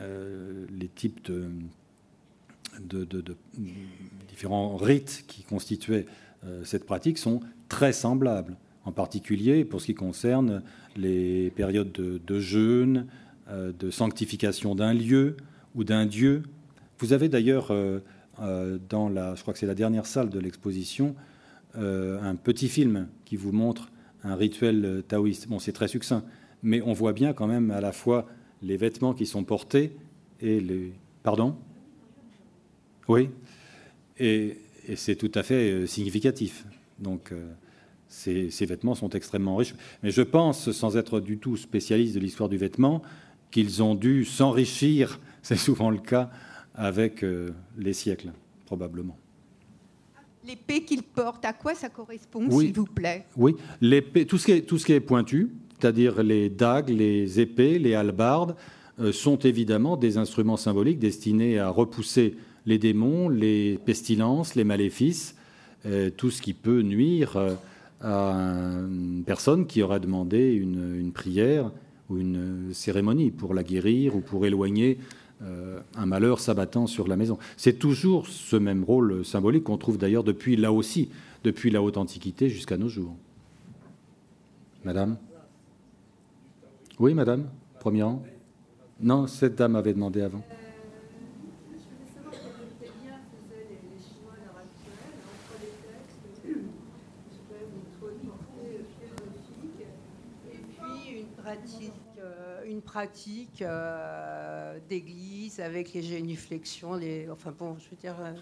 euh, types de, de, différents rites qui constituaient euh, cette pratique sont très semblables, en particulier pour ce qui concerne les périodes de, jeûne, euh, de sanctification d'un lieu ou d'un dieu. Vous avez d'ailleurs euh, euh, dans la, je crois que c'est la dernière salle de l'exposition, un petit film qui vous montre un rituel taoïste. Bon, c'est très succinct, mais on voit bien quand même à la fois les vêtements qui sont portés et les. Pardon? Oui. Et, et c'est tout à fait significatif. Donc. Ces, vêtements sont extrêmement riches. Mais je pense, sans être du tout spécialiste de l'histoire du vêtement, qu'ils ont dû s'enrichir, c'est souvent le cas, avec euh, les siècles, probablement. L'épée qu'ils portent, à quoi ça correspond, s'il vous plaît? Oui, l'épée, tout, ce qui est, tout ce qui est pointu, c'est-à-dire les dagues, les épées, les halbardes, euh, sont évidemment des instruments symboliques destinés à repousser les démons, les pestilences, les maléfices, euh, tout ce qui peut nuire à une personne qui aurait demandé une, prière ou une cérémonie pour la guérir ou pour éloigner euh, un malheur s'abattant sur la maison. C'est toujours ce même rôle symbolique qu'on trouve d'ailleurs depuis là aussi, depuis la haute antiquité jusqu'à nos jours. Madame? Oui, madame Premier rang Non, cette dame avait demandé avant. Une pratique euh, d'église avec les génuflexions, les, enfin bon, je veux dire, euh,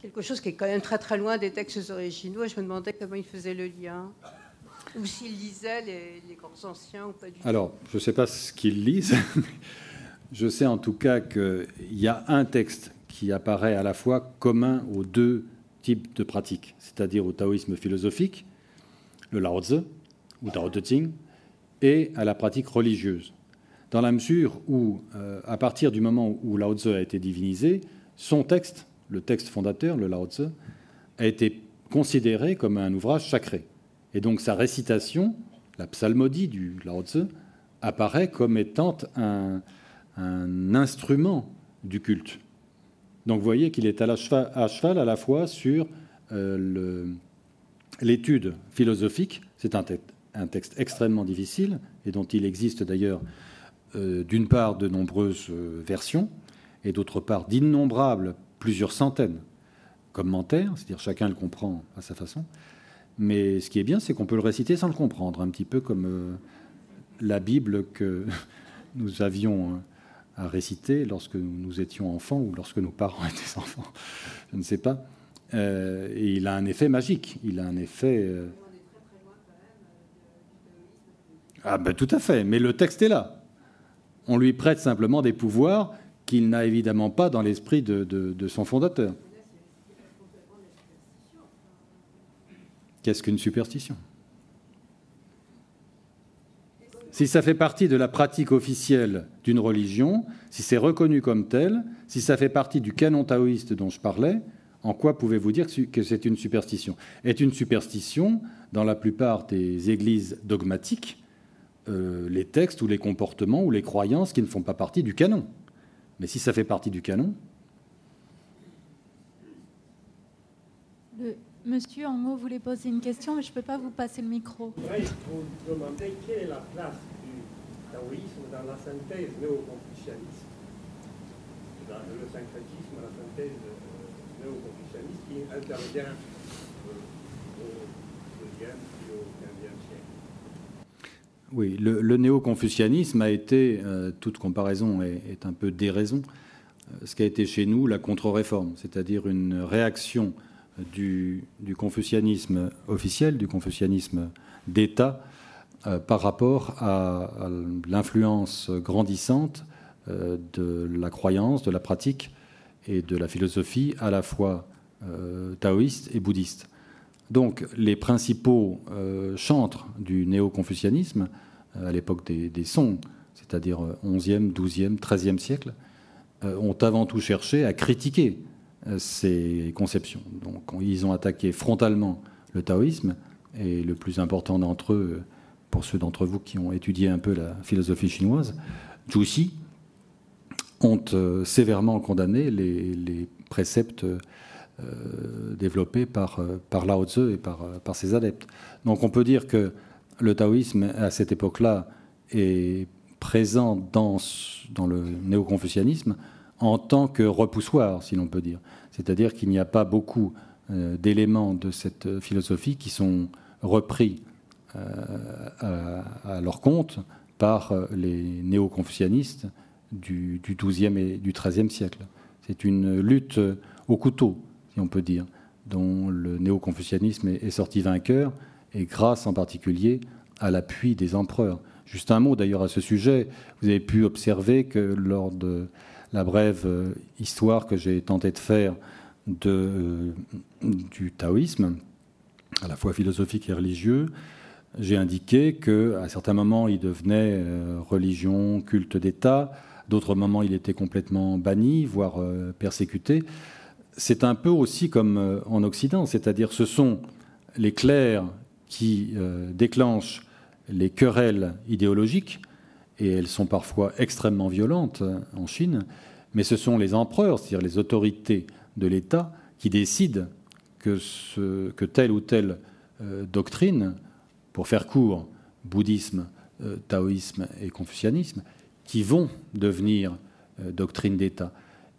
quelque chose qui est quand même très très loin des textes originaux. Et je me demandais comment il faisait le lien. Ou s'il lisait les, les grands anciens ou pas du tout. Alors, je ne sais pas ce qu'il lisent. je sais en tout cas qu'il y a un texte qui apparaît à la fois commun aux deux types de pratiques, c'est-à-dire au taoïsme philosophique, le Lao Tzu, ou Tao Te Ching, et à la pratique religieuse. Dans la mesure où, euh, à partir du moment où Lao Tzu a été divinisé, son texte, le texte fondateur, le Lao Tzu, a été considéré comme un ouvrage sacré. Et donc sa récitation, la psalmodie du Lao Tzu, apparaît comme étant un, instrument du culte. Donc vous voyez qu'il est à, cheval, à la fois sur euh, l'étude philosophique, c'est un, un texte extrêmement difficile et dont il existe d'ailleurs euh, d'une part de nombreuses euh, versions et d'autre part d'innombrables, plusieurs centaines commentaires, c'est-à-dire chacun le comprend à sa façon. Mais ce qui est bien, c'est qu'on peut le réciter sans le comprendre, un petit peu comme euh, la Bible que nous avions à réciter lorsque nous étions enfants ou lorsque nos parents étaient enfants, je ne sais pas. et il a un effet magique, il a un effet Ah ben tout à fait, mais le texte est là. On lui prête simplement des pouvoirs qu'il n'a évidemment pas dans l'esprit de, son fondateur. Qu'est-ce qu'une superstition? Si ça fait partie de la pratique officielle d'une religion, si c'est reconnu comme tel, si ça fait partie du canon taoïste dont je parlais, en quoi pouvez-vous dire que c'est une superstition? Est une superstition, dans la plupart des églises dogmatiques, euh, les textes ou les comportements ou les croyances qui ne font pas partie du canon. Mais si ça fait partie du canon. monsieur en haut voulait poser une question, mais je ne peux pas vous passer le micro. Oui, vous demandez quelle est la place du taoïsme dans la synthèse néo-confucianiste, dans le syncrétisme, la synthèse néo-confucianiste qui intervient euh, au deuxième oui, le, néo-confucianisme a été, euh, toute comparaison est, un peu déraison, euh, ce qui a été chez nous la contre-réforme, c'est-à-dire une réaction du, confucianisme officiel, du confucianisme d'État, euh, par rapport à, l'influence grandissante de la croyance, de la pratique et de la philosophie à la fois taoïste et bouddhiste. Donc les principaux euh, chantres du néo-confucianisme, euh, à l'époque des, Song, c'est-à-dire 11e, 12e, 13e siècle, euh, ont avant tout cherché à critiquer ces conceptions. Donc ils ont attaqué frontalement le taoïsme, et le plus important d'entre eux, pour ceux d'entre vous qui ont étudié un peu la philosophie chinoise, Zhu ont sévèrement condamné les préceptes euh, développé par, euh, par Lao Tzu et par, euh, par ses adeptes. Donc on peut dire que le taoïsme, à cette époque-là, est présent dans, dans le néo-confucianisme en tant que repoussoir, si l'on peut dire. C'est-à-dire qu'il n'y a pas beaucoup d'éléments de cette philosophie qui sont repris à, leur compte par les néo-confucianistes du, du, XIIe et du XIIIe siècle. C'est une lutte au couteau on peut dire, dont le néo-confucianisme est sorti vainqueur, et grâce en particulier à l'appui des empereurs. Juste un mot d'ailleurs à ce sujet, vous avez pu observer que lors de la brève euh, histoire que j'ai tenté de faire euh, du taoïsme, à la fois philosophique et religieux, j'ai indiqué qu'à certains moments il devenait euh, religion, culte d'État, d'autres moments il était complètement banni, voire persécuté c'est un peu aussi comme euh, en Occident, c'est-à-dire ce sont les clercs qui déclenchent les querelles idéologiques, et elles sont parfois extrêmement violentes en Chine, mais ce sont les empereurs, c'est-à-dire les autorités de l'État, qui décident que telle ou telle doctrine, pour faire court, bouddhisme, taoïsme et confucianisme, qui vont devenir doctrine d'État.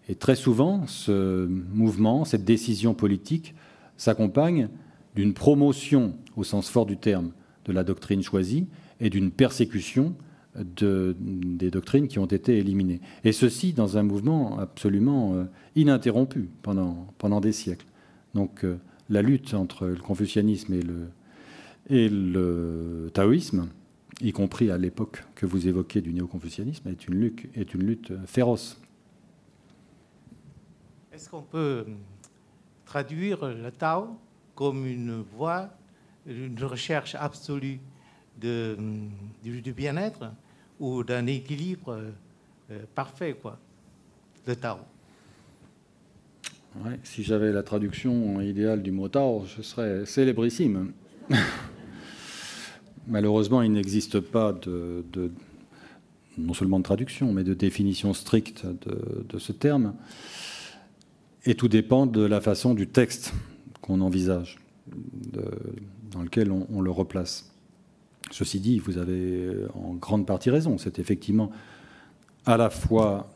Et très souvent, ce mouvement, cette décision politique s'accompagne d'une promotion, au sens fort du terme, de la doctrine choisie et d'une persécution des doctrines qui ont été éliminées. Et ceci dans un mouvement absolument euh, ininterrompu pendant, des siècles. Donc euh, la lutte entre le confucianisme et le, taoïsme, y compris à l'époque que vous évoquez du néo-confucianisme, est une lutte féroce. Est-ce qu'on peut traduire le Tao comme une voie, une recherche absolue de, du, bien-être ou d'un équilibre euh, parfait, quoi, le Tao? Si j'avais la traduction idéale du mot Tao, je serais célébrissime. Malheureusement, il n'existe pas de, non seulement de traduction, mais de définition stricte de ce terme. Et tout dépend de la façon du texte qu'on envisage, dans lequel on, le replace. Ceci dit, vous avez en grande partie raison. C'est effectivement à la fois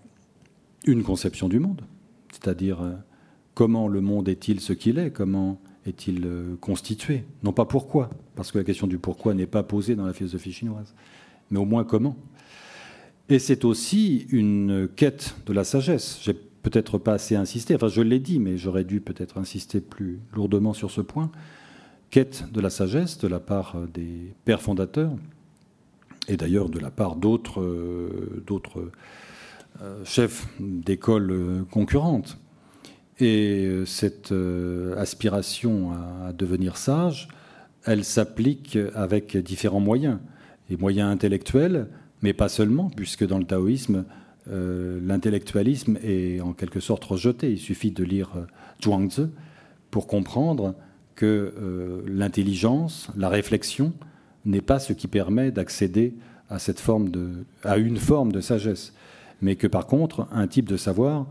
une conception du monde, c'est-à-dire euh, comment le monde est-il ce qu'il est, comment est-il euh, constitué, non pas pourquoi, parce que la question du pourquoi n'est pas posée dans la philosophie chinoise, mais au moins comment. Et c'est aussi une quête de la sagesse. Peut-être pas assez insisté, enfin je l'ai dit, mais j'aurais dû peut-être insister plus lourdement sur ce point, quête de la sagesse de la part des pères fondateurs, et d'ailleurs de la part d'autres euh, euh, chefs d'écoles concurrentes. Et euh, cette aspiration à devenir sage, elle s'applique avec différents moyens. Les moyens intellectuels, mais pas seulement, puisque dans le taoïsme, euh, l'intellectualisme est en quelque sorte rejeté. Il suffit de lire euh, Zhuangzi pour comprendre que euh, l'intelligence, la réflexion, n'est pas ce qui permet d'accéder à, cette forme de, à une forme de sagesse, mais que par contre, un type de savoir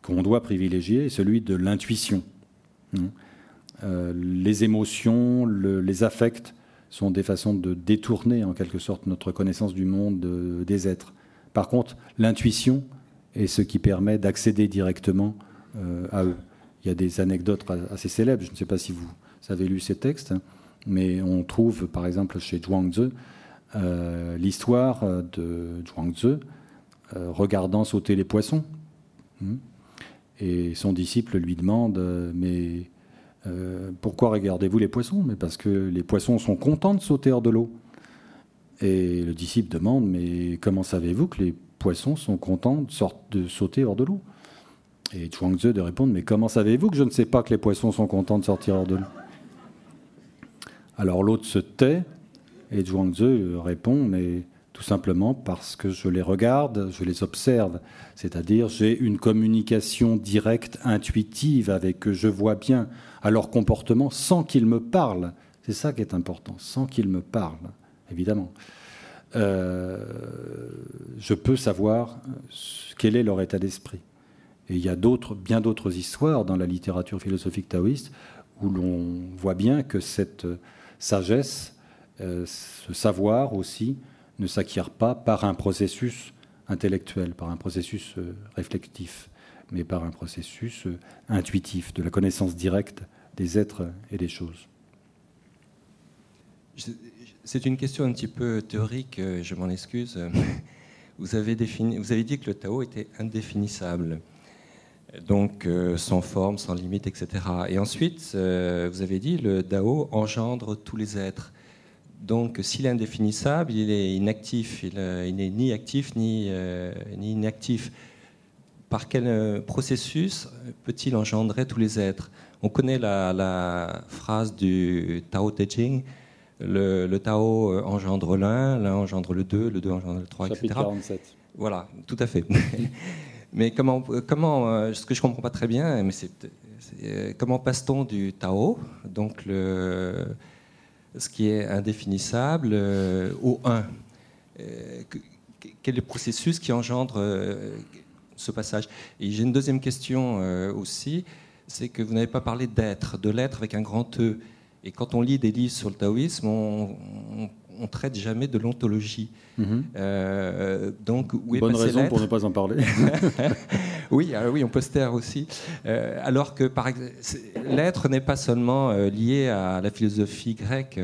qu'on doit privilégier est celui de l'intuition. Hein. les émotions, les affects sont des façons de détourner en quelque sorte notre connaissance du monde des êtres. Par contre, l'intuition est ce qui permet d'accéder directement euh, à eux. Il y a des anecdotes assez célèbres. Je ne sais pas si vous avez lu ces textes, mais on trouve, par exemple, chez Zhuangzi, euh, l'histoire de Zhuangzi euh, regardant sauter les poissons. Hmm. Et son disciple lui demande Mais pourquoi regardez-vous les poissons? Mais parce que les poissons sont contents de sauter hors de l'eau. Et le disciple demande, mais comment savez-vous que les poissons sont contents de, sauter hors de l'eau? Et Zhuangzi de répondre, mais comment savez-vous que je ne sais pas que les poissons sont contents de sortir hors de l'eau? Alors l'autre se tait, et Zhuangzi répond, mais tout simplement parce que je les regarde, je les observe. C'est-à-dire, j'ai une communication directe, intuitive avec eux. Je vois bien à leur comportement sans qu'ils me parlent. C'est ça qui est important, sans qu'ils me parlent évidemment. Euh, je peux savoir quel est leur état d'esprit. Et il y a bien d'autres histoires dans la littérature philosophique taoïste où l'on voit bien que cette sagesse, euh, ce savoir aussi, ne s'acquiert pas par un processus intellectuel, par un processus euh, réflectif, mais par un processus intuitif, de la connaissance directe des êtres et des choses. C'est une question un petit peu théorique, euh, je m'en excuse. Vous avez, dit que le Tao était indéfinissable, donc euh, sans forme, sans limite, etc. Et ensuite, euh, vous avez dit le Tao engendre tous les êtres. Donc, s'il est indéfinissable, il est inactif. Il, n'est ni actif ni, ni, inactif. Par quel processus peut-il engendrer tous les êtres? On connaît la, la, phrase du Tao Te Ching le, Tao euh, engendre l'un, l'un engendre le deux, le deux engendre le trois, etc. 47. Voilà, tout à fait. mais comment, comment euh, ce que je comprends pas très bien, mais c'est, euh, comment passe-t-on du Tao, donc le, ce qui est indéfinissable au 1 Quel est le processus qui engendre ce passage? Et j'ai une deuxième question aussi, c'est que vous n'avez pas parlé d'être, de l'être avec un grand E. Et quand on lit des livres sur le taoïsme, on, on, traite jamais de l'ontologie. Mhm. Euh, donc, où est Bonne raison pour ne pas en parler. oui, alors oui, on peut se taire aussi. Euh, alors que l'être n'est pas seulement euh, lié à la philosophie grecque.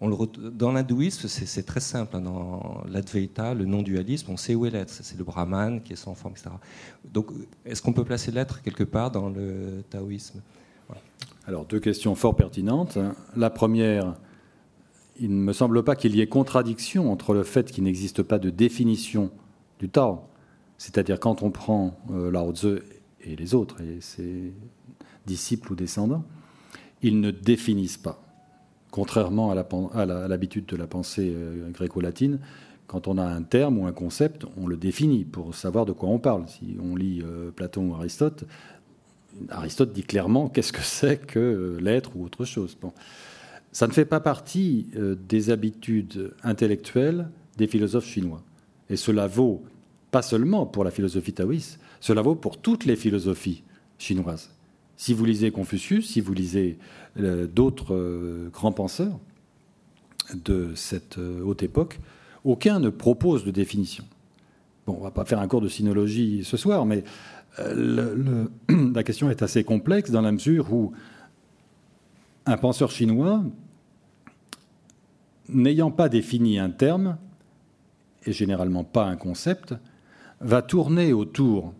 on le, dans l'hindouisme, c'est très simple. Hein, dans l'Advaita, le non-dualisme, on sait où est l'être. C'est le Brahman qui est sans forme, etc. Donc, est-ce qu'on peut placer l'être quelque part dans le taoïsme? Alors, deux questions fort pertinentes. La première, il ne me semble pas qu'il y ait contradiction entre le fait qu'il n'existe pas de définition du Tao, c'est-à-dire quand on prend euh, Lao Tzu et les autres, et ses disciples ou descendants, ils ne définissent pas. Contrairement à l'habitude de la pensée euh, gréco-latine, quand on a un terme ou un concept, on le définit pour savoir de quoi on parle. Si on lit euh, Platon ou Aristote, Aristote dit clairement qu'est-ce que c'est que l'être ou autre chose. Ça ne fait pas partie euh, des habitudes intellectuelles des philosophes chinois. Et cela vaut pas seulement pour la philosophie taoïste, cela vaut pour toutes les philosophies chinoises. Si vous lisez Confucius, si vous lisez euh, d'autres euh, grands penseurs de cette haute époque, aucun ne propose de définition. Bon, on va pas faire un cours de sinologie ce soir, mais la question est assez complexe dans la mesure où un penseur chinois n'ayant pas défini un terme, et généralement pas un concept, va tourner autour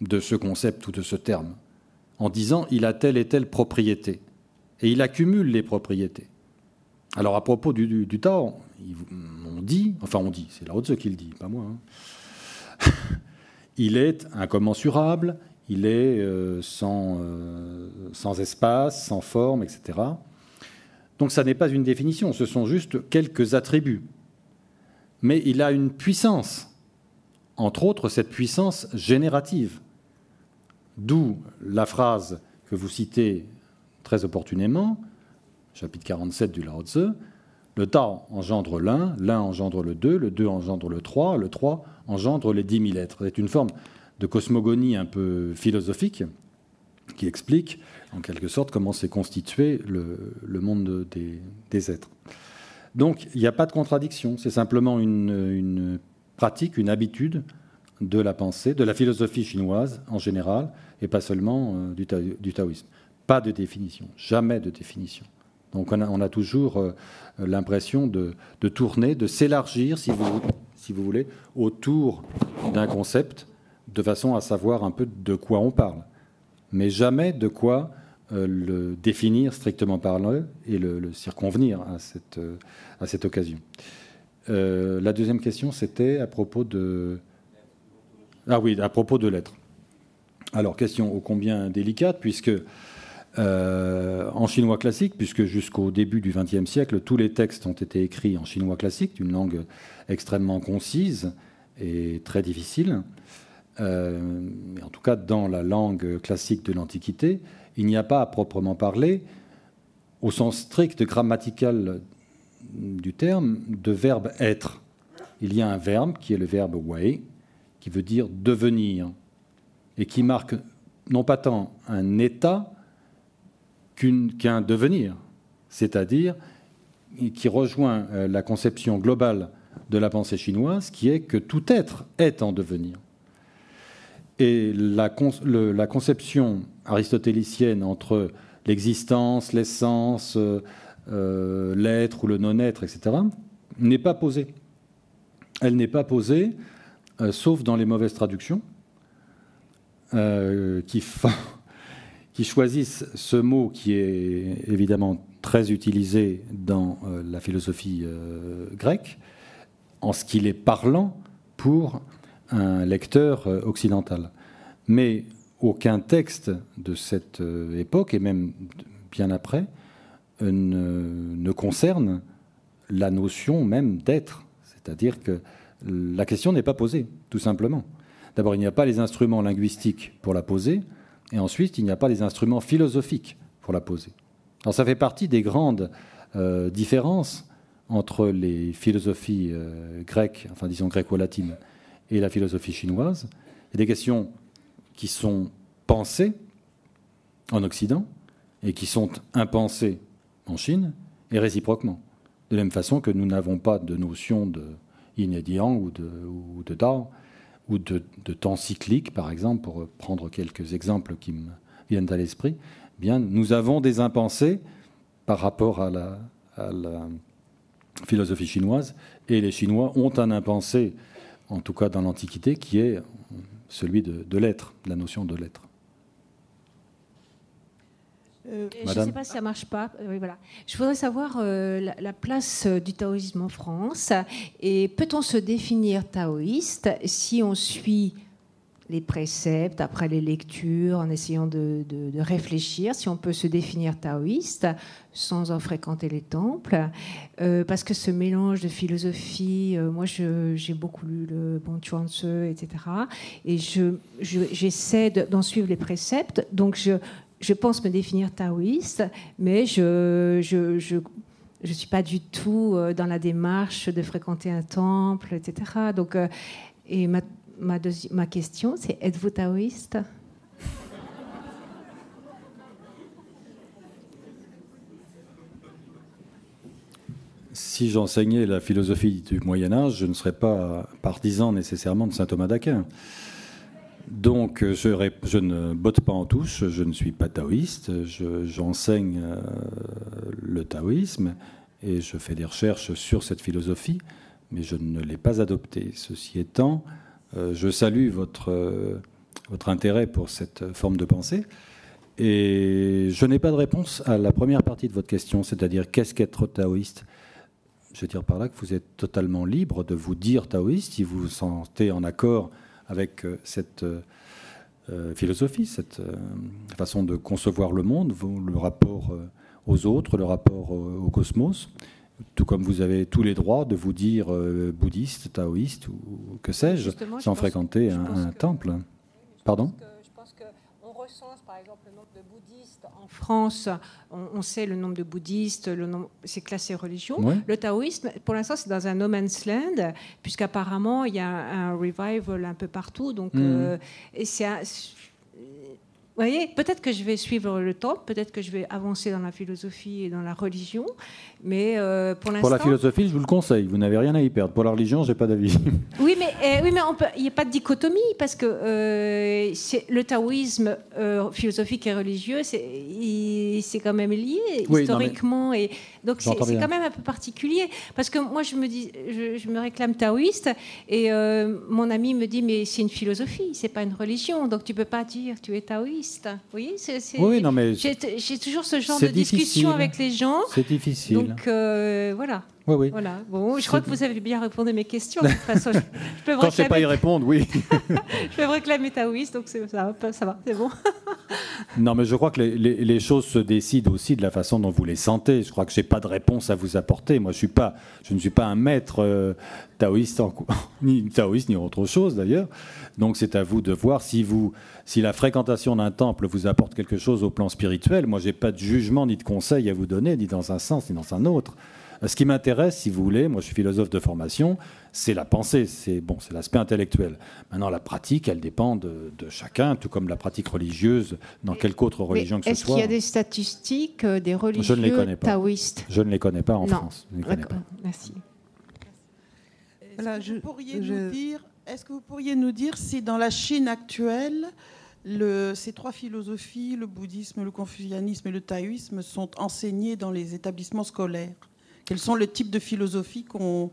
de ce concept ou de ce terme en disant il a telle et telle propriété. Et il accumule les propriétés. Alors à propos du, Tao, on dit, enfin on dit, c'est Lao Tzu qui le dit, pas moi, hein. Il est incommensurable, il est euh, sans, euh, sans espace, sans forme, etc. Donc ça n'est pas une définition, ce sont juste quelques attributs. Mais il a une puissance, entre autres cette puissance générative. D'où la phrase que vous citez très opportunément, chapitre 47 du Lao Tzu, le Tao engendre l'un, l'un engendre le deux, le deux engendre le trois, le trois engendre les dix mille êtres. C'est une forme de cosmogonie un peu philosophique qui explique en quelque sorte comment s'est constitué le, monde des, êtres. Donc il n'y a pas de contradiction, c'est simplement une, pratique, une habitude de la pensée, de la philosophie chinoise en général, et pas seulement euh, du, taoïsme. Pas de définition, jamais de définition. Donc on a, toujours euh, l'impression de, tourner, de s'élargir, si vous, voulez, autour d'un concept, de façon à savoir un peu de quoi on parle. Mais jamais de quoi euh, le définir strictement parlant et le, circonvenir à cette, euh, occasion. La deuxième question, c'était à propos de... Ah oui, à propos de l'être. Alors, question ô combien délicate, puisque en chinois classique, puisque jusqu'au début du XXe siècle, tous les textes ont été écrits en chinois classique, d'une langue extrêmement concise et très difficile, en tout cas dans la langue classique de l'Antiquité, il n'y a pas à proprement parler, au sens strict grammatical du terme, de verbe être. Il y a un verbe qui est le verbe wei, qui veut dire devenir, et qui marque non pas tant un état qu'un devenir, c'est-à-dire qui rejoint euh, la conception globale de la pensée chinoise, qui est que tout être est en devenir. Et la, conception aristotélicienne entre l'existence, l'essence, euh, euh, l'être ou le non-être, etc., n'est pas posée. Elle n'est pas posée, euh, sauf dans les mauvaises traductions, qui, qui, choisissent ce mot qui est évidemment très utilisé dans la philosophie grecque, en ce qu'il est parlant pour un lecteur occidental. Mais aucun texte de cette euh, époque, et même bien après, euh, ne, concerne la notion même d'être. C'est-à-dire que la question n'est pas posée, tout simplement. D'abord, il n'y a pas les instruments linguistiques pour la poser, et ensuite, il n'y a pas les instruments philosophiques pour la poser. Alors, ça fait partie des grandes euh, différence entre les philosophies grecques, enfin disons gréco-latines, et la philosophie chinoise. Il des questions qui sont pensées en Occident et qui sont impensées en Chine, et réciproquement. De la même façon que nous n'avons pas de notion de yin ou de, Dao, ou de, temps cyclique, par exemple, pour prendre quelques exemples qui me viennent à l'esprit, eh nous avons des impensés par rapport à la, philosophie chinoise, et les Chinois ont un impensé, en tout cas dans l'Antiquité, qui est celui de l'être, la notion de l'être. Euh, je ne sais pas si ça marche pas. Euh, voilà. Je voudrais savoir euh, la, place du taoïsme en France et peut-on se définir taoïste si on suit les préceptes après les lectures en essayant de, réfléchir si on peut se définir taoïste sans en fréquenter les temples? Parce que ce mélange de philosophie moi j'ai beaucoup lu le Bon Chuan Tzu etc et je j'essaie d'en suivre les préceptes donc je je pense me définir taoïste, mais je, je, je je suis pas du tout euh, dans la démarche de fréquenter un temple, etc. Donc, euh, et ma, ma, ma question, c'est êtes-vous taoïste? Si j'enseignais la philosophie du Moyen Âge, je ne serais pas partisan nécessairement de saint Thomas d'Aquin. Donc, euh, je, ne botte pas en touche, je ne suis pas taoïste, j'enseigne euh, le taoïsme et je fais des recherches sur cette philosophie, mais je ne l'ai pas adoptée. Ceci étant, euh, je salue votre, votre intérêt pour cette forme de pensée. Et je n'ai pas de réponse à la première partie de votre question, c'est-à-dire qu'est-ce qu'être taoïste? Je veux dire par là que vous êtes totalement libre de vous dire taoïste si vous vous sentez en accord avec euh, cette euh, euh, philosophie, cette façon de concevoir le monde, le rapport aux autres, le rapport au cosmos, tout comme vous avez tous les droits de vous dire bouddhiste, taoïste ou que sais-je, sans fréquenter un, temple. Pardon? Par exemple le nombre de bouddhistes en France, on, sait le nombre de bouddhistes, le nombre, c'est classé religion. Le taoïsme, pour l'instant, c'est dans un no man's land, puisqu'apparemment, il y a un, revival un peu partout. Donc, mmh. euh, et c'est vous voyez, peut-être que je vais suivre le temps, peut-être que je vais avancer dans la philosophie et dans la religion, mais euh, pour l'instant. Pour la philosophie, je vous le conseille, vous n'avez rien à y perdre. Pour la religion, j'ai pas d'avis. Oui, mais euh, oui, mais il n'y a pas de dichotomie parce que euh, le taoïsme philosophique et religieux, c'est quand même lié historiquement, et donc c'est quand même un peu particulier parce que moi je me dis, je, me réclame taoïste et mon ami me dit mais c'est une philosophie, c'est pas une religion, donc tu peux pas dire tu es taoïste. Oui, c'est, oui non, mais j'ai, toujours ce genre de discussion avec les gens. C'est difficile. Donc euh, voilà. Oui, oui. Voilà. Bon, je crois que vous avez bien répondu à mes questions. De toute façon, je, peux Quand je ne sais pas y répondre, oui. je peux réclamer taoïste, donc ça, ça va, c'est bon. non, mais je crois que les, les, choses se décident aussi de la façon dont vous les sentez. Je crois que je n'ai pas de réponse à vous apporter. Moi, je, suis pas, je ne suis pas un maître euh, taoïste, ni taoïste, ni autre chose d'ailleurs. Donc c'est à vous de voir si, vous, si la fréquentation d'un temple vous apporte quelque chose au plan spirituel. Moi, je n'ai pas de jugement ni de conseil à vous donner, ni dans un sens, ni dans un autre. Euh, ce qui m'intéresse, si vous voulez, moi je suis philosophe de formation, c'est la pensée, c'est bon, c'est l'aspect intellectuel. Maintenant, la pratique, elle dépend de, chacun, tout comme la pratique religieuse dans quelque autre religion que ce soit. Est-ce qu'il y a des statistiques euh, des religieux je ne les connais pas. taoïstes? Je ne les connais pas en France. Merci. Est-ce que, vous pourriez nous dire, est-ce que vous pourriez nous dire si dans la Chine actuelle, le, ces trois philosophies, le bouddhisme, le confucianisme et le taoïsme, sont enseignées dans les établissements scolaires? Quels sont les types de philosophies qu'on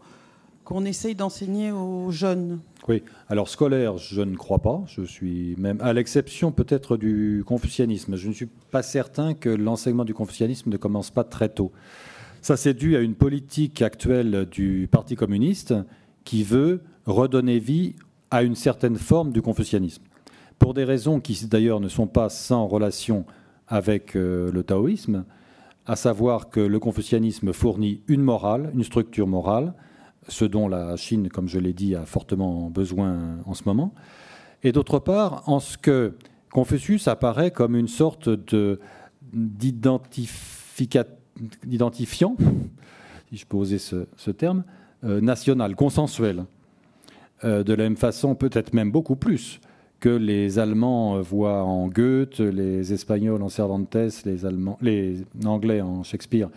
qu'on essaye d'enseigner aux jeunes? Oui, alors scolaire, je ne crois pas. Je suis même, à l'exception peut-être du confucianisme, je ne suis pas certain que l'enseignement du confucianisme ne commence pas très tôt. Ça, c'est dû à une politique actuelle du Parti communiste qui veut redonner vie à une certaine forme du confucianisme. Pour des raisons qui d'ailleurs ne sont pas sans relation avec euh, le taoïsme, à savoir que le confucianisme fournit une morale, une structure morale, ce dont la Chine, comme je l'ai dit, a fortement besoin en ce moment. Et d'autre part, en ce que Confucius apparaît comme une sorte d'identificateur identifiant, si je peux oser ce, terme, national, consensuel. de la même façon, peut-être même beaucoup plus que les Allemands voient en Goethe, les Espagnols en Cervantes, les Anglais en Shakespeare.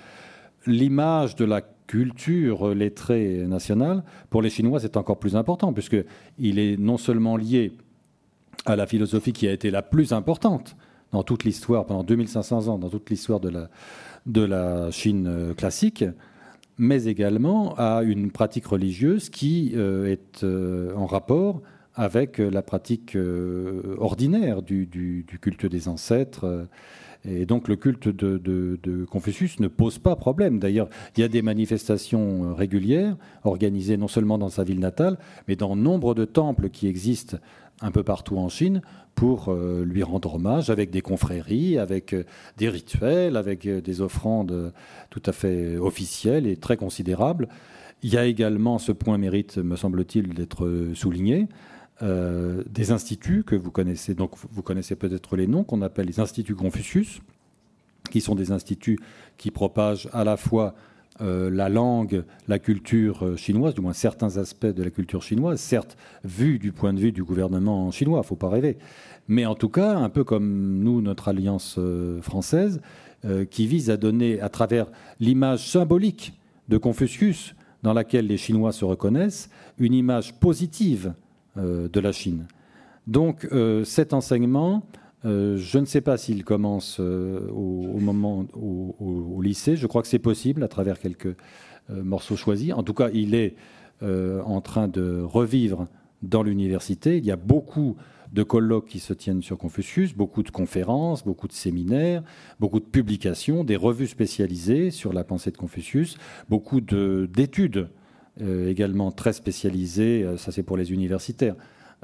L'image de la culture lettrée nationale, pour les Chinois, c'est encore plus important, puisqu'il est non seulement lié à la philosophie qui a été la plus importante dans toute l'histoire, pendant 2500 ans, dans toute l'histoire de la, de la Chine classique, mais également à une pratique religieuse qui euh, est euh, en rapport avec euh, la pratique ordinaire du, culte des ancêtres. Et donc le culte de, Confucius ne pose pas problème. D'ailleurs, il y a des manifestations régulières organisées non seulement dans sa ville natale, mais dans nombre de temples qui existent un peu partout en Chine pour lui rendre hommage avec des confréries, avec des rituels, avec des offrandes tout à fait officielles et très considérables. Il y a également, ce point mérite, me semble-t-il, d'être souligné, euh, des instituts que vous connaissez, donc vous connaissez peut-être les noms, qu'on appelle les instituts Confucius, qui sont des instituts qui propagent à la fois euh, la langue, la culture euh, chinoise, du moins certains aspects de la culture chinoise, certes vus du point de vue du gouvernement chinois, faut pas rêver, mais en tout cas, un peu comme nous, notre alliance française, qui vise à donner, à travers l'image symbolique de Confucius, dans laquelle les Chinois se reconnaissent, une image positive euh, de la Chine. Donc euh, cet enseignement, euh, je ne sais pas s'il commence au, moment au, lycée. Je crois que c'est possible à travers quelques morceaux choisis. En tout cas, il est en train de revivre dans l'université. Il y a beaucoup de colloques qui se tiennent sur Confucius, beaucoup de conférences, beaucoup de séminaires, beaucoup de publications, des revues spécialisées sur la pensée de Confucius, beaucoup d'études euh, également très spécialisé, euh, ça c'est pour les universitaires,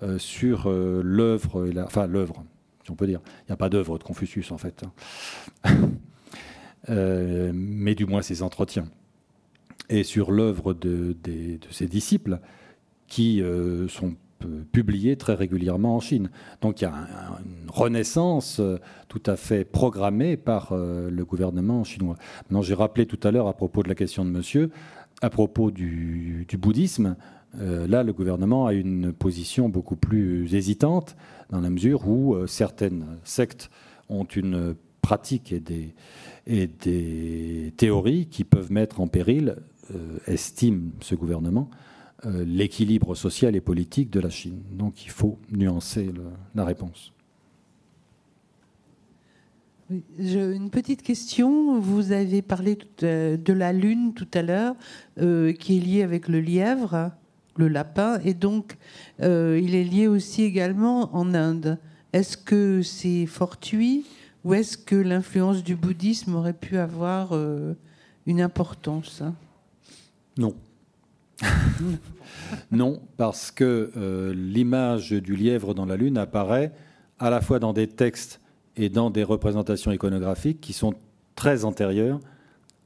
euh, sur l'œuvre, enfin l'œuvre, on peut dire. Il n'y a pas d'œuvre de Confucius en fait, hein. mais du moins ses entretiens. Et sur l'œuvre de, ses disciples qui sont publiés très régulièrement en Chine. Donc il y a une renaissance tout à fait programmée par le gouvernement chinois. Maintenant, j'ai rappelé tout à l'heure à propos de la question de monsieur, à propos du, bouddhisme, euh, là, le gouvernement a une position beaucoup plus hésitante, dans la mesure où euh, certaines sectes ont une pratique et des, théories qui peuvent mettre en péril, euh, estime ce gouvernement, l'équilibre social et politique de la Chine. Donc il faut nuancer la réponse une petite question. Vous avez parlé de la lune tout à l'heure, qui est liée avec le lièvre, le lapin, et donc euh, il est lié aussi également en Inde. Est-ce que c'est fortuit ou est-ce que l'influence du bouddhisme aurait pu avoir une importance? Non. non, parce que l'image du lièvre dans la lune apparaît à la fois dans des textes et dans des représentations iconographiques qui sont très antérieures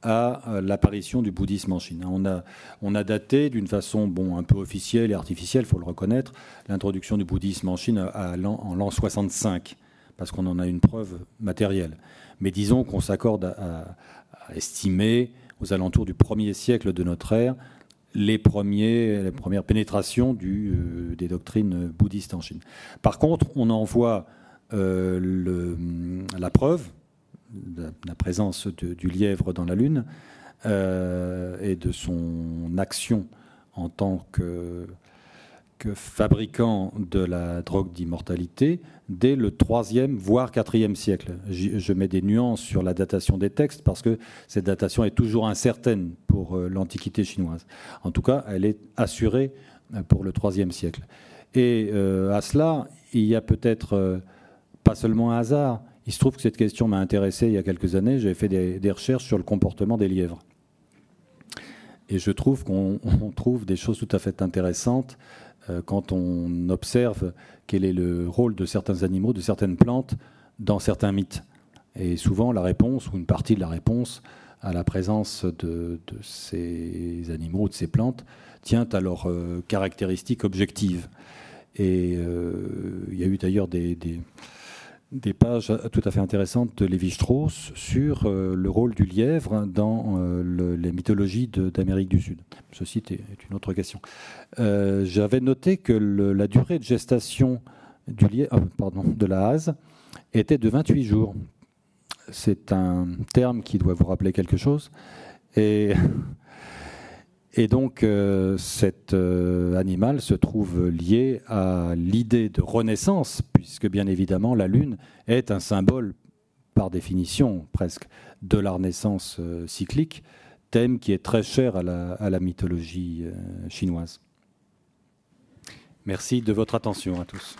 à l'apparition du bouddhisme en Chine. On a, on a daté d'une façon bon, un peu officielle et artificielle, il faut le reconnaître, l'introduction du bouddhisme en Chine à en l'an 65, parce qu'on en a une preuve matérielle. Mais disons qu'on s'accorde à, estimer, aux alentours du premier siècle de notre ère, les, premiers, les premières pénétrations euh, des doctrines bouddhistes en Chine. Par contre, on en voit euh, la preuve de la présence du lièvre dans la Lune euh, et de son action en tant que, fabricant de la drogue d'immortalité dès le 3e, voire 4e siècle. Je mets des nuances sur la datation des textes parce que cette datation est toujours incertaine pour euh, l'Antiquité chinoise. En tout cas, elle est assurée pour le 3e siècle. Et à cela, il y a peut-être pas seulement un hasard. Il se trouve que cette question m'a intéressé il y a quelques années. J'avais fait des, recherches sur le comportement des lièvres. Et je trouve qu'on trouve des choses tout à fait intéressantes euh, quand on observe quel est le rôle de certains animaux, de certaines plantes dans certains mythes. Et souvent, la réponse, ou une partie de la réponse, à la présence de, ces animaux, de ces plantes, tient à leurs euh, caractéristiques objectives. Et euh, il y a eu d'ailleurs des pages tout à fait intéressantes de Lévi-Strauss sur euh, le rôle du lièvre dans euh, les mythologies d'Amérique du Sud. Ceci est, une autre question. Euh, j'avais noté que la durée de gestation pardon, de la hase était de 28 jours. C'est un terme qui doit vous rappeler quelque chose. et donc euh, cet euh, animal se trouve lié à l'idée de renaissance, puisque bien évidemment la Lune est un symbole, par définition presque, de la renaissance euh, cyclique, thème qui est très cher à la mythologie chinoise. Merci de votre attention à tous.